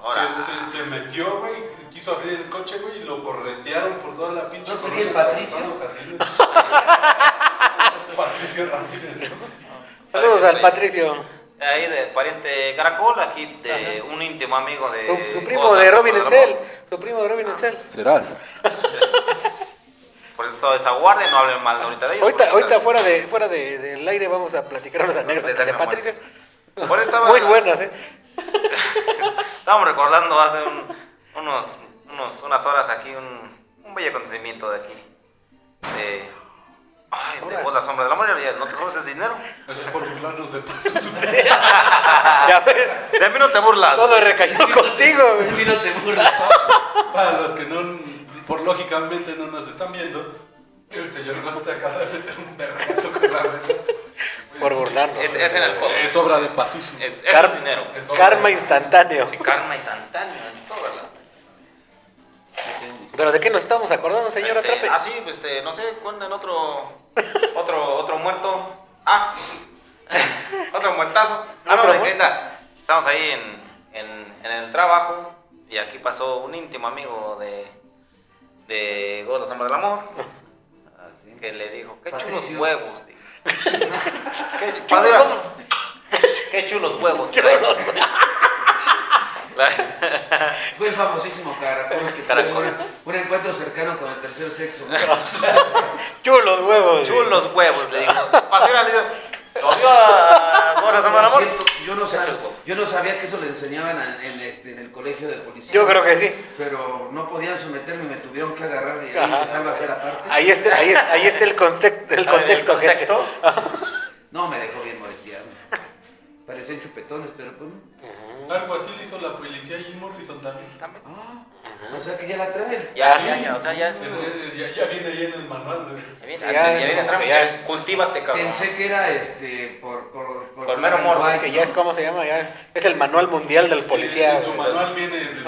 Ahora, Se, se, se metió, güey, quiso abrir el coche, güey, y lo corretearon por toda la pinche. ¿No sería el Patricio? <laughs> Patricio Ramírez. Saludos al Patricio. ahí de pariente Caracol, aquí de un íntimo amigo de. Su, su primo Cosas, de Robin Encel. Su primo de Robin Encel. Serás. <laughs> Por eso toda esa guardia, no hablen mal ahorita de ellos. Ahorita, ahorita fuera, de, fuera de, del aire vamos a platicar unas anécdotas de Patricio. Estaba- Muy buenas, ¿eh? <laughs> Estábamos recordando hace un- unos, unos, unas horas aquí un, un bello acontecimiento de aquí. De. Ay, de vos la sombra de la muerte. ya No te sobres ese dinero. Eso es por burlarnos de. <laughs> Ya ves, De mí no te burlas. todo recayó contigo, güey. El vino te burla. Para los que no, por lógicamente no nos están viendo, el señor Costa acaba de meter un vergazo con la mesa. Por burlarnos. Es, es en el codo. Es obra de Pazuzu. Es, es Car- dinero. Es Karma instantáneo. Sí, karma instantáneo. en todo, ¿verdad? ¿Pero de qué nos estamos acordando, señora Este, Trape? Ah, sí, pues, este, no sé, cuenten otro, otro, otro muerto. Ah, <laughs> otro muertazo. Ah, no, pero de Estamos ahí en, en, en el trabajo y aquí pasó un íntimo amigo de, de Gordo Sombra del Amor Así. que le dijo, qué Patricio. chulos huevos, dice. <laughs> qué, qué chulos huevos. traes". La- Fue el famosísimo caracol que Caracol. un, un encuentro cercano con el tercer sexo. <laughs> Chulos huevos. chulos huevos, le dijo. Pasó y le dijo, lo vio a yo no, sab- Muchos huevos. yo no sabía que eso le enseñaban en, en este, en el colegio de policía. Yo creo que sí. Pero no podían someterme, me tuvieron que agarrar de ahí de salva hacer aparte. Ahí está, ahí, está- ahí está el, context- el contexto, ¿el contexto? <laughs> No, me dejó bien moreteado. Parecían chupetones, pero pues no. Algo así le hizo la policía a Jim Morrison también. Ah, o sea que ya la traen. Ya, ya, ya, o sea, ya Es- es. es- ya, ya viene ahí en el manual, güey. Ya viene, Sí, ya, viene que es Cultívate, cabrón. Pensé que era este por por Por black mero morbo, Es que ya es como se llama, ya es el manual mundial del policía. En su manual viene este,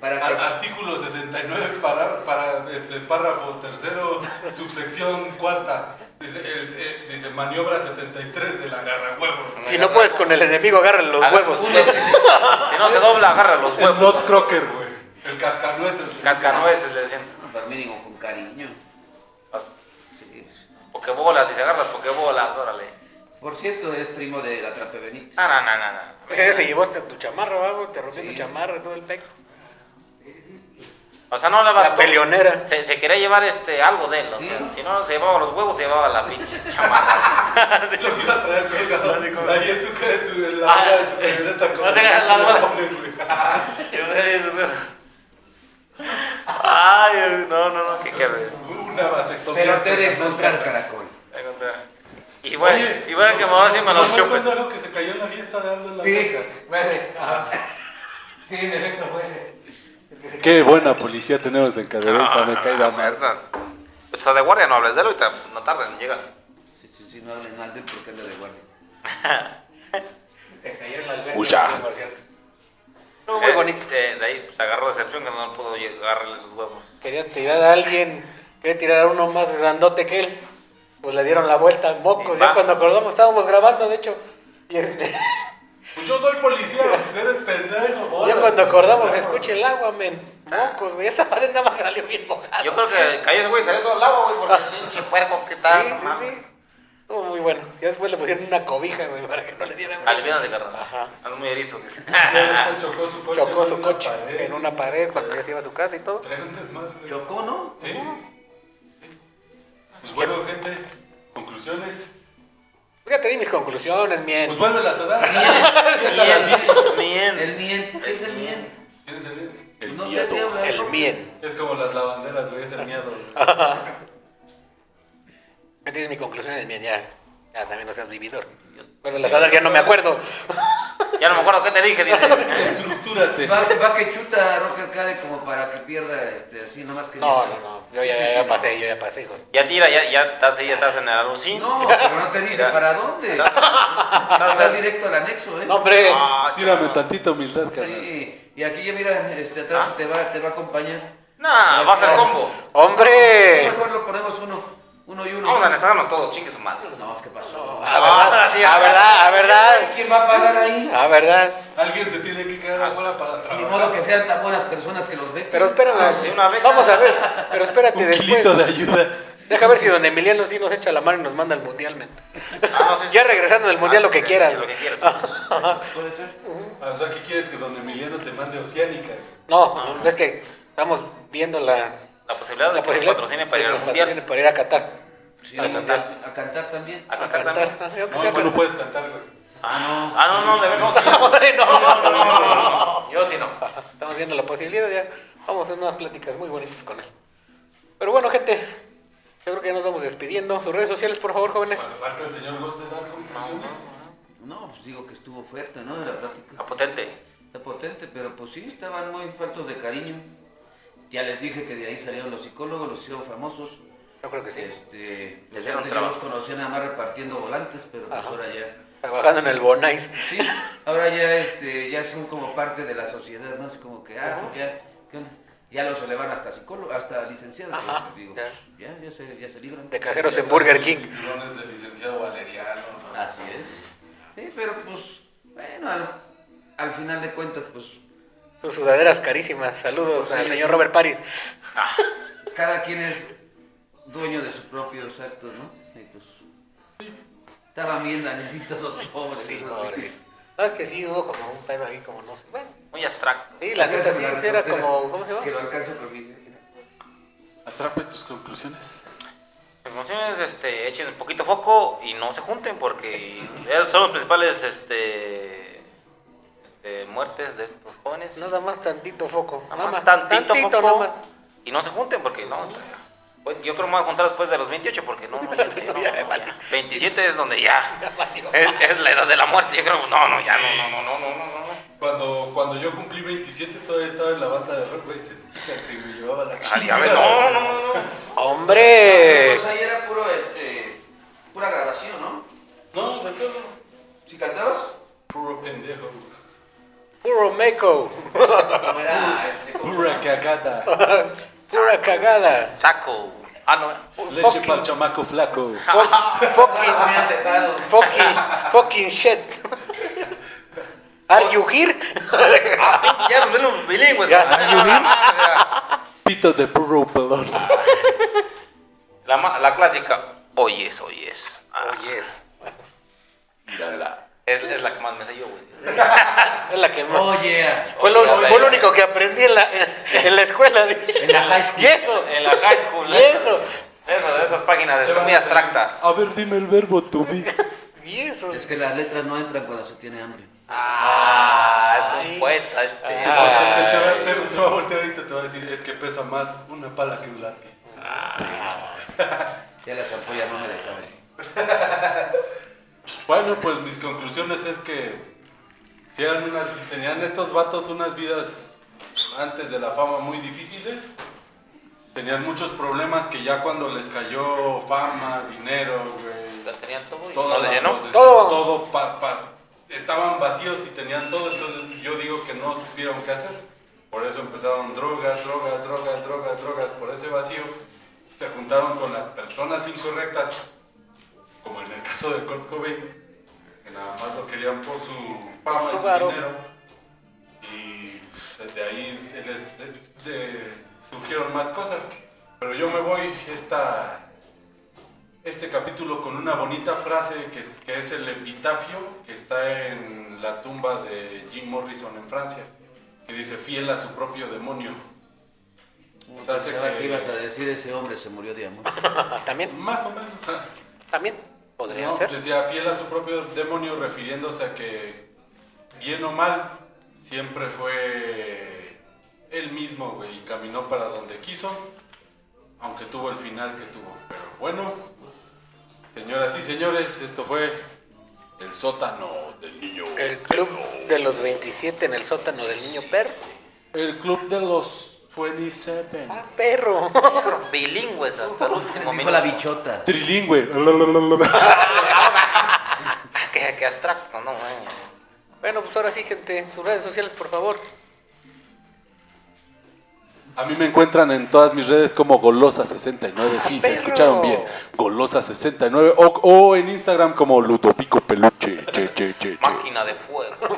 ¿Para ar- qué? artículo 69 para, para este, párrafo tercero, <laughs> subsección cuarta. Dice, el- eh, dice maniobra 73 de la garra huevo. Si no puedes con el enemigo, agárrale los Agarra- huevos. Si no se dobla, agarra los El huevos. Not Crocker, güey. El cascanueces. Cascanueces le decían. Pues mínimo con cariño. Sí. Pokebolas, dice, agarra las pokebolas, órale. Por cierto, es primo de la Trape Benítez. No, no, no, no. no. Ese día se llevó hasta tu chamarra, ¿va? Te rompió Sí. tu chamarra y todo el pex. O sea, no le vas La peleonera. Se, se quería llevar este algo de él, o Sí. sea, si no se llevaba los huevos, se llevaba la pinche <laughs> chamarra. <laughs> Los iba a traer colgado ahí en su, en su en la Ah, de su camioneta con no se las bolas. <laughs> Ay, no, no, no, qué cabrón. Una vasectomía. Pero te de encontrar caracol. Y bueno, Oye, y bueno que ahora sí me los ¿no chupen. cuando algo que se cayó en la fiesta de Aldo en la Sí, boca? fue ajá. Sí, en efecto fue ese. Qué buena policía tenemos en Cadereyta, me cae de amar. O sea, de guardia no hables de él, ahorita no tardan en llegar. Sí, sí, no hablen mal de él porque anda de guardia. <laughs> Se cayó en la alberca, por cierto. Muy Eh, bonito. De, de ahí se agarró decepción que no pudo agarrarle sus huevos. Quería tirar a alguien, quería tirar a uno más grandote que él. Pues le dieron la vuelta, mocos. Y Ya cuando acordamos, estábamos grabando, de hecho. Y este, Pues yo soy policía, pues eres pendejo. ya bolas. cuando acordamos, escuche el agua, men. Mocos, güey. Esta pared nada más salió bien mojada. Yo creo que cayó ese güey y salió todo el agua, güey, porque el pinche puerco, ¿qué tal? Sí, No sí, sí. Estuvo muy bueno. Ya después le pusieron una cobija, güey, para que no le diera Aliviana de carnal. Ajá. Ando muy erizo. chocó su coche. Chocó en su una coche pared. en una pared cuando ya se iba a su casa y todo. Trae un desmadre. sí. Chocó, ¿no? Sí. Pues bueno, gente, conclusiones. Pues ya te di mis conclusiones, Pues mien. vuélvelas a dar. Bien, bien. El mien. ¿Qué es el mien? ¿Quieres el bien? El No sé miedo. si habla El mien. Es como las lavanderas, güey, es el miedo. Güey. Tienes mi conclusión, mien, ya. Ya también no seas vividor. Bueno, las hadas ya no me acuerdo. Ya no me acuerdo qué te dije, dice. Estructúrate. Va, va que chuta a Rocker Cade como para que pierda este, así, nomás que. No, no, no. Yo ya, ya pasé, no. yo ya pasé, hijo. Ya tira, ya, ya estás ahí, ya estás en el alucín. No, pero no te dije Ya. para dónde. Vas directo al anexo, ¿eh? No, hombre. Ah, Tírame tantita humildad, carnal. Sí, y aquí ya mira, este, atrás Ah. te, va, te va a acompañar. Nah, va a ser combo. ¡Hombre! Mejor lo ponemos uno, uno y uno. Vamos a anexarnos todos, chingue su madre. No, ¿qué pasó? A verdad, Ahora sí, a verdad, a verdad. ¿Quién va a pagar ahí? A verdad. Alguien se tiene que quedar afuera para Ni modo que trabajar. sean tan buenas personas que los ven. Pero espérame. sí, una beca. Vamos a ver. Pero espérate Un después. kilito de ayuda. Deja ver si don Emiliano sí nos echa la mano y nos manda al mundial, men. Ah, no, sí, sí. Ya regresando del mundial, Ah, lo que sí, quieras. Lo que quieras. <laughs> Puede ser. Ah, O sea, ¿qué quieres que don Emiliano te mande Oceánica? No, es que estamos viendo la, La posibilidad de la que posibilidad nos patrocine para ir al mundial. para ir a Qatar. Sí, a, mundial. a cantar también. A A cantar cantar. también. No, tú no puedes cantar, güey. Ah, no. Ah, no, no, de verdad. <laughs> No. No, no, no, no, no. Yo sí no. Estamos viendo la posibilidad, ya vamos a hacer unas pláticas muy bonitas con él. Pero bueno, gente, yo creo que ya nos vamos despidiendo. Sus redes sociales, por favor, jóvenes. Bueno, falta el señor Ghost de dar conclusiones. No, pues digo que estuvo fuerte, ¿no? De la plática. Está potente. Está potente, pero pues sí, estaban muy faltos de cariño. Ya les dije que de ahí salieron los psicólogos, los hicieron famosos. Yo creo que sí. Este, pues Les antes yo los conocía nada más repartiendo volantes, pero pues Ajá. ahora ya. Trabajando en el Bonais. Sí, ahora ya este, ya son como parte de la sociedad, ¿no? Es como que, ah, pues ya, ¿qué onda? Ya los elevan hasta psicólogo, hasta licenciados. Ajá, pues, digo, ya. pues, ya, ya se, ya se libran. De cajeros en Burger King. De licenciado Valeriano. ¿no? Así es. Sí, pero pues, bueno, al, al final de cuentas, pues, Sus sudaderas carísimas. Saludos Pues al sí, señor. Robert Paris. cada quien es dueño de sus propios actos, ¿no? Y pues, estaban bien dañaditos los pobres. Sí, pobre. No, es que sí hubo como un pedo ahí, como no sé. Bueno, Muy abstracto. sí, la neta sí, era como. ¿Cómo se llama? Que lo alcanzo con mi... Atrape tus conclusiones. Las emociones, este, echen un poquito foco y no se junten porque esos son los principales, este, este, muertes de estos jóvenes. Nada más tantito foco. Nada Nada más más. tantito, Tantito, foco nada más. y no se junten porque no. Pues, yo creo que me voy a juntar después de los 28 porque no, no, ya, <laughs> no, no, Ya, no, vale. ya. 27 es donde ya es, es la edad de la muerte. Yo creo, no, no, ya no, no, no, no, no, no, no. cuando yo cumplí 27 todavía estaba en la banda de rock, güey, que me llevaba la ves, no, no, no. ¡Hombre! Pues ahí era puro, este, pura grabación, ¿no? No, de todo. ¿Si cantabas? Puro pendejo. Puro meco. Como era, este, como Pura era- <laughs> Pura cagada. Saco. Ah, no. Leche Fucking- para el chamaco flaco. Fucking, has dejado. fucking, fucking shit. Are you here? Ah, ya nos ven los bilingües. Ya. Ya. Pito de puro pelón. La, ma- la clásica. Oyes, oyes. Ah, Oh, yes. Mírala. es, es la que más me sé yo, güey. Es la que más. Oh, yeah. Fue lo, fue lo único que aprendí en la, en <laughs> la escuela. En la high school. Y eso. En la high school. Y eso. Eso, de esas páginas de muy abstractas. A ver, dime el verbo to be. <laughs> Y eso. Es que las letras no entran cuando se tiene hambre. Ah, es un poeta este. Te, te te- te va a voltear ahorita y te va a decir, es que pesa más una pala que un lápiz. Ya las ampollas no me dejaron. <laughs> Bueno, pues mis conclusiones es que si eran unas, tenían estos vatos unas vidas antes de la fama muy difíciles. Tenían muchos problemas que ya cuando les cayó fama, dinero, güey, La tenían todo y toda no la llenó. Todo. todo pa- pa- estaban vacíos y tenían todo, entonces yo digo que no supieron qué hacer. Por eso empezaron drogas, drogas, drogas, drogas, drogas, por ese vacío. Se juntaron con las personas incorrectas, como en el caso de Kurt Cobain, que nada más lo querían por su fama Por y su dinero. Y pues, de ahí surgieron más cosas. Pero yo me voy esta, este capítulo con una bonita frase que es, que es el epitafio que está en la tumba de Jim Morrison en Francia, que dice fiel a su propio demonio. O sea, hace que que- ibas a decir ese hombre se murió de amor. <laughs> También, Más o menos. también. Podría no, ser. decía fiel a su propio demonio refiriéndose a que bien o mal siempre fue él mismo, güey, y caminó para donde quiso, aunque tuvo el final que tuvo. Pero bueno, señoras y señores, esto fue el sótano del niño. El club de los 27 en el sótano del niño perro. El club de los 27. Ah, perro. Bilingües hasta el último Dijo minuto. la bichota. Trilingüe. <laughs> Qué, qué abstracto, no, güey. Bueno, pues ahora sí, gente. Sus redes sociales, por favor. A mí me encuentran en todas mis redes como Golosa69, sí, se escucharon bien. Golosa69 o, o en Instagram como Ludopico Peluche. Che, che, che, che. Máquina de fuego. <laughs>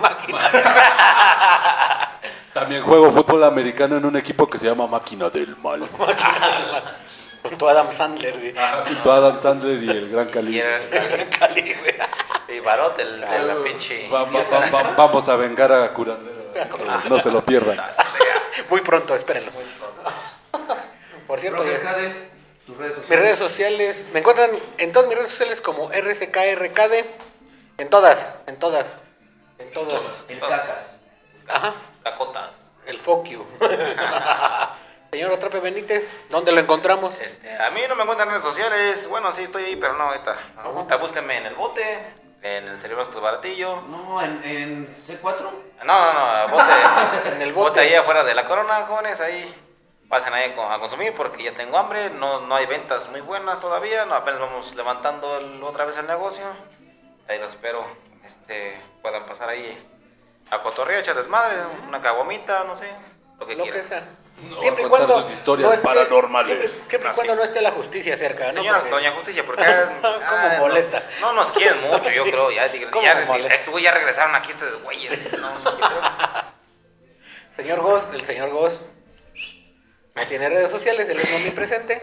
También juego fútbol americano en un equipo que se llama Máquina del Mal. <laughs> Junto a Adam Sandler. Junto a Adam Sandler y el Gran Y Cali. el, Cali, güey. <laughs> y Barot, el de la pinche. Va- va- va- va- vamos a vengar a Curandero. que <laughs> No se lo pierdan. Muy pronto, espérenlo. Por cierto, Arcade, tus redes mis sociales. redes sociales. Me encuentran en todas mis redes sociales como RCKRKD. En todas, en todas. En todas. El cacas. Ajá. Cacotas. El fuck you. <laughs> Señor Atrape Benítez, ¿dónde lo encontramos? Este, a mí no me encuentran en redes sociales. Bueno, sí estoy ahí, pero no ahorita. Ahorita búsquenme en el bote, en el cerebro del baratillo. No, en, en C4. No, no, no, bote. <laughs> En el bote. bote. ahí afuera de la corona, jóvenes, ahí. Pasen ahí a consumir porque ya tengo hambre. No, no hay ventas muy buenas todavía. No, apenas vamos levantando el- otra vez el negocio. Ahí los espero. Este, puedan pasar ahí a cotorreo, echar desmadre, una caguamita, no sé, lo que Lo quieran. que sea. No, siempre cuando sus historias paranormales. Siempre, siempre y Ah, cuando sí. no esté la justicia cerca, ¿no? Señora Porque- Doña Justicia, porque <laughs> ah, ¿Cómo ah, molesta? No, no nos quieren mucho, yo creo. Ya, ¿Cómo ya, estos ya regresaron aquí estos güeyes. No, no. Señor Goss, el señor Goss no tiene redes sociales, él es omnipresente.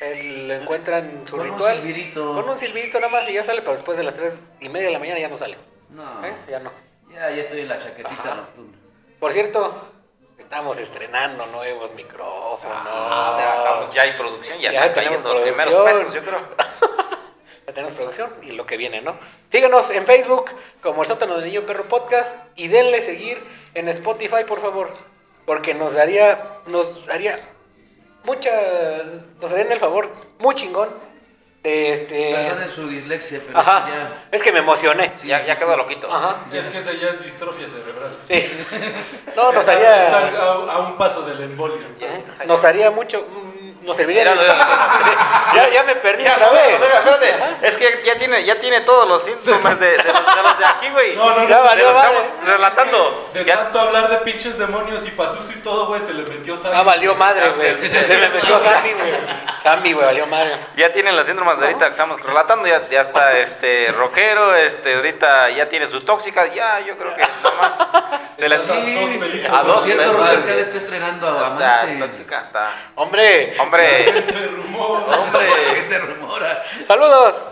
Él lo encuentra en su Con un ritual. silbidito. Con un silbidito nada más y ya sale, pero después de las tres y media de la mañana ya no sale. No. ¿Eh? Ya no. Ya, ya estoy en la chaquetita nocturna. Por cierto, estamos estrenando nuevos micrófonos. Ah, ya, hay producción, ya, Ya están los primeros pesos, yo creo. <laughs> Ya tenemos producción y lo que viene, ¿no? Síganos en Facebook como el sótano del niño perro podcast y denle seguir en Spotify, por favor. Porque nos daría, nos daría mucha, nos darían el favor muy chingón este... Perdone su dislexia, pero Ajá, es que ya... es que me emocioné. Sí, Ya, ya sí, quedó loquito. Ajá, Es que esa ya es distrofia cerebral. sí. <laughs> No, nos haría... a, a un paso del embolio. Nos haría mucho... mm, Nos serviría... Ya, <laughs> ya me perdí otra no, vez. no, espérate, es que ya tiene, ya tiene todos los síntomas de, de los, de los de aquí, güey. No, no, no. Ya que madre. estamos relatando. De Ya- tanto hablar de pinches demonios y pasuso y todo, güey, se le metió sangre. Ah, valió madre, güey. Se me metió Sammy, güey. Sammy, güey, valió madre. Ya tiene las síndromes de ahorita que estamos relatando, ya, ya está <laughs> este rockero, este ahorita ya tiene su tóxica, ya yo creo que nada más <laughs> se le Estás a dos cierto. Rocker Cat está estrenando a está Amante. tóxica, está. Hombre, Hombre, <laughs> De rumor. ¿Qué hombre. te rumora? saludos.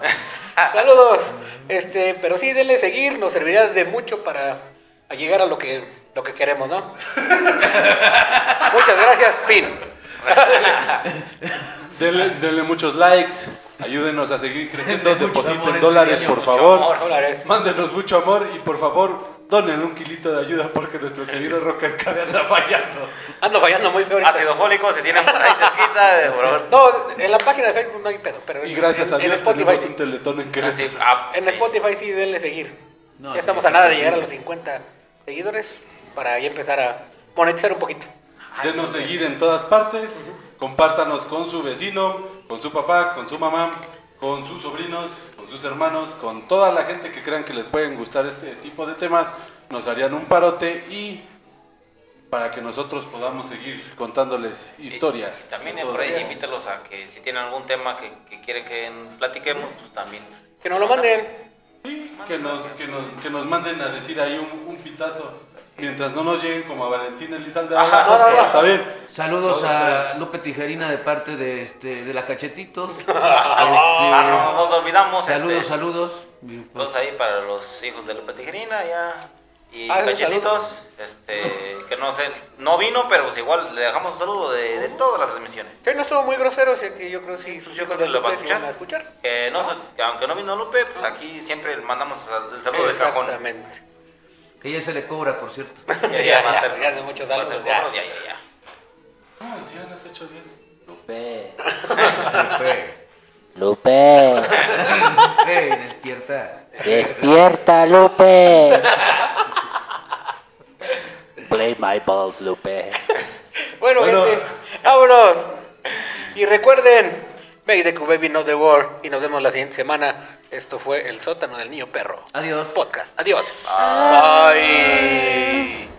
Saludos. Este, pero sí, denle seguir, nos serviría de mucho para llegar a lo que, lo que queremos, ¿no? Muchas gracias, fin. Denle, denle muchos likes. Ayúdenos a seguir creciendo. Depositen dólares, niño, por favor. amor. Dólares. Mándenos mucho amor y por favor, donen un kilito de ayuda porque nuestro querido Rocker Cade anda fallando. Ando fallando muy feo. Ácido fólico, si tienen por ahí cerquita, de- por favor. No, en la página de Facebook no hay pedo, pero Y gracias en, a en Dios Spotify tenemos sí. un teletón en Querétaro. ah, En sí. Spotify sí denle seguir. No, ya estamos sí, a nada de llegar a los 50 seguidores para ya empezar a monetizar un poquito. Denos seguir en todas partes. Compártanos con su vecino, con su papá, con su mamá, con sus sobrinos, con sus hermanos, con toda la gente que crean que les pueden gustar este tipo de temas. Nos harían un parote y para que nosotros podamos seguir contándoles historias. También es por ahí, invítalos a que si tienen algún tema que, que quieren que platiquemos, pues también. Que nos lo manden. Sí, que nos, que nos, que nos manden a decir ahí un, un pitazo. Mientras no nos lleguen como a Valentín Elizalde, Ajá, no, no, no. está bien. Saludos a Lupe Tijerina de parte de este de la Cachetitos. <laughs> Ah, no, Este, no nos olvidamos. saludos, este, saludos. Y, pues, Todos ahí para los hijos de Lupe Tijerina, ya. Y Ah, cachetitos, este, que no sé, no vino, pero pues igual le dejamos un saludo de, de todas las transmisiones. Que no estuvo muy grosero, así que yo creo que sí, sus hijos de ¿Lo va a Lupe van a escuchar. Que no, aunque no vino Lupe, pues aquí siempre mandamos el saludo de cajón. Exactamente. Que ya se le cobra, por cierto. <laughs> Ya, Ya, ya, ya, hace muchos va a saludos, ser ya. cobro, ya, ya, ya. ¿Cómo decían has hecho Dios? Lupe, <laughs> Lupe, Lupe, Lupe, despierta. despierta, Lupe. Play my balls, Lupe. Bueno, Bueno. gente, vámonos. Y recuerden, Make the Baby Not the War. Y nos vemos la siguiente semana. Esto fue El sótano del niño perro. Adiós. Podcast. Adiós. Bye. Bye.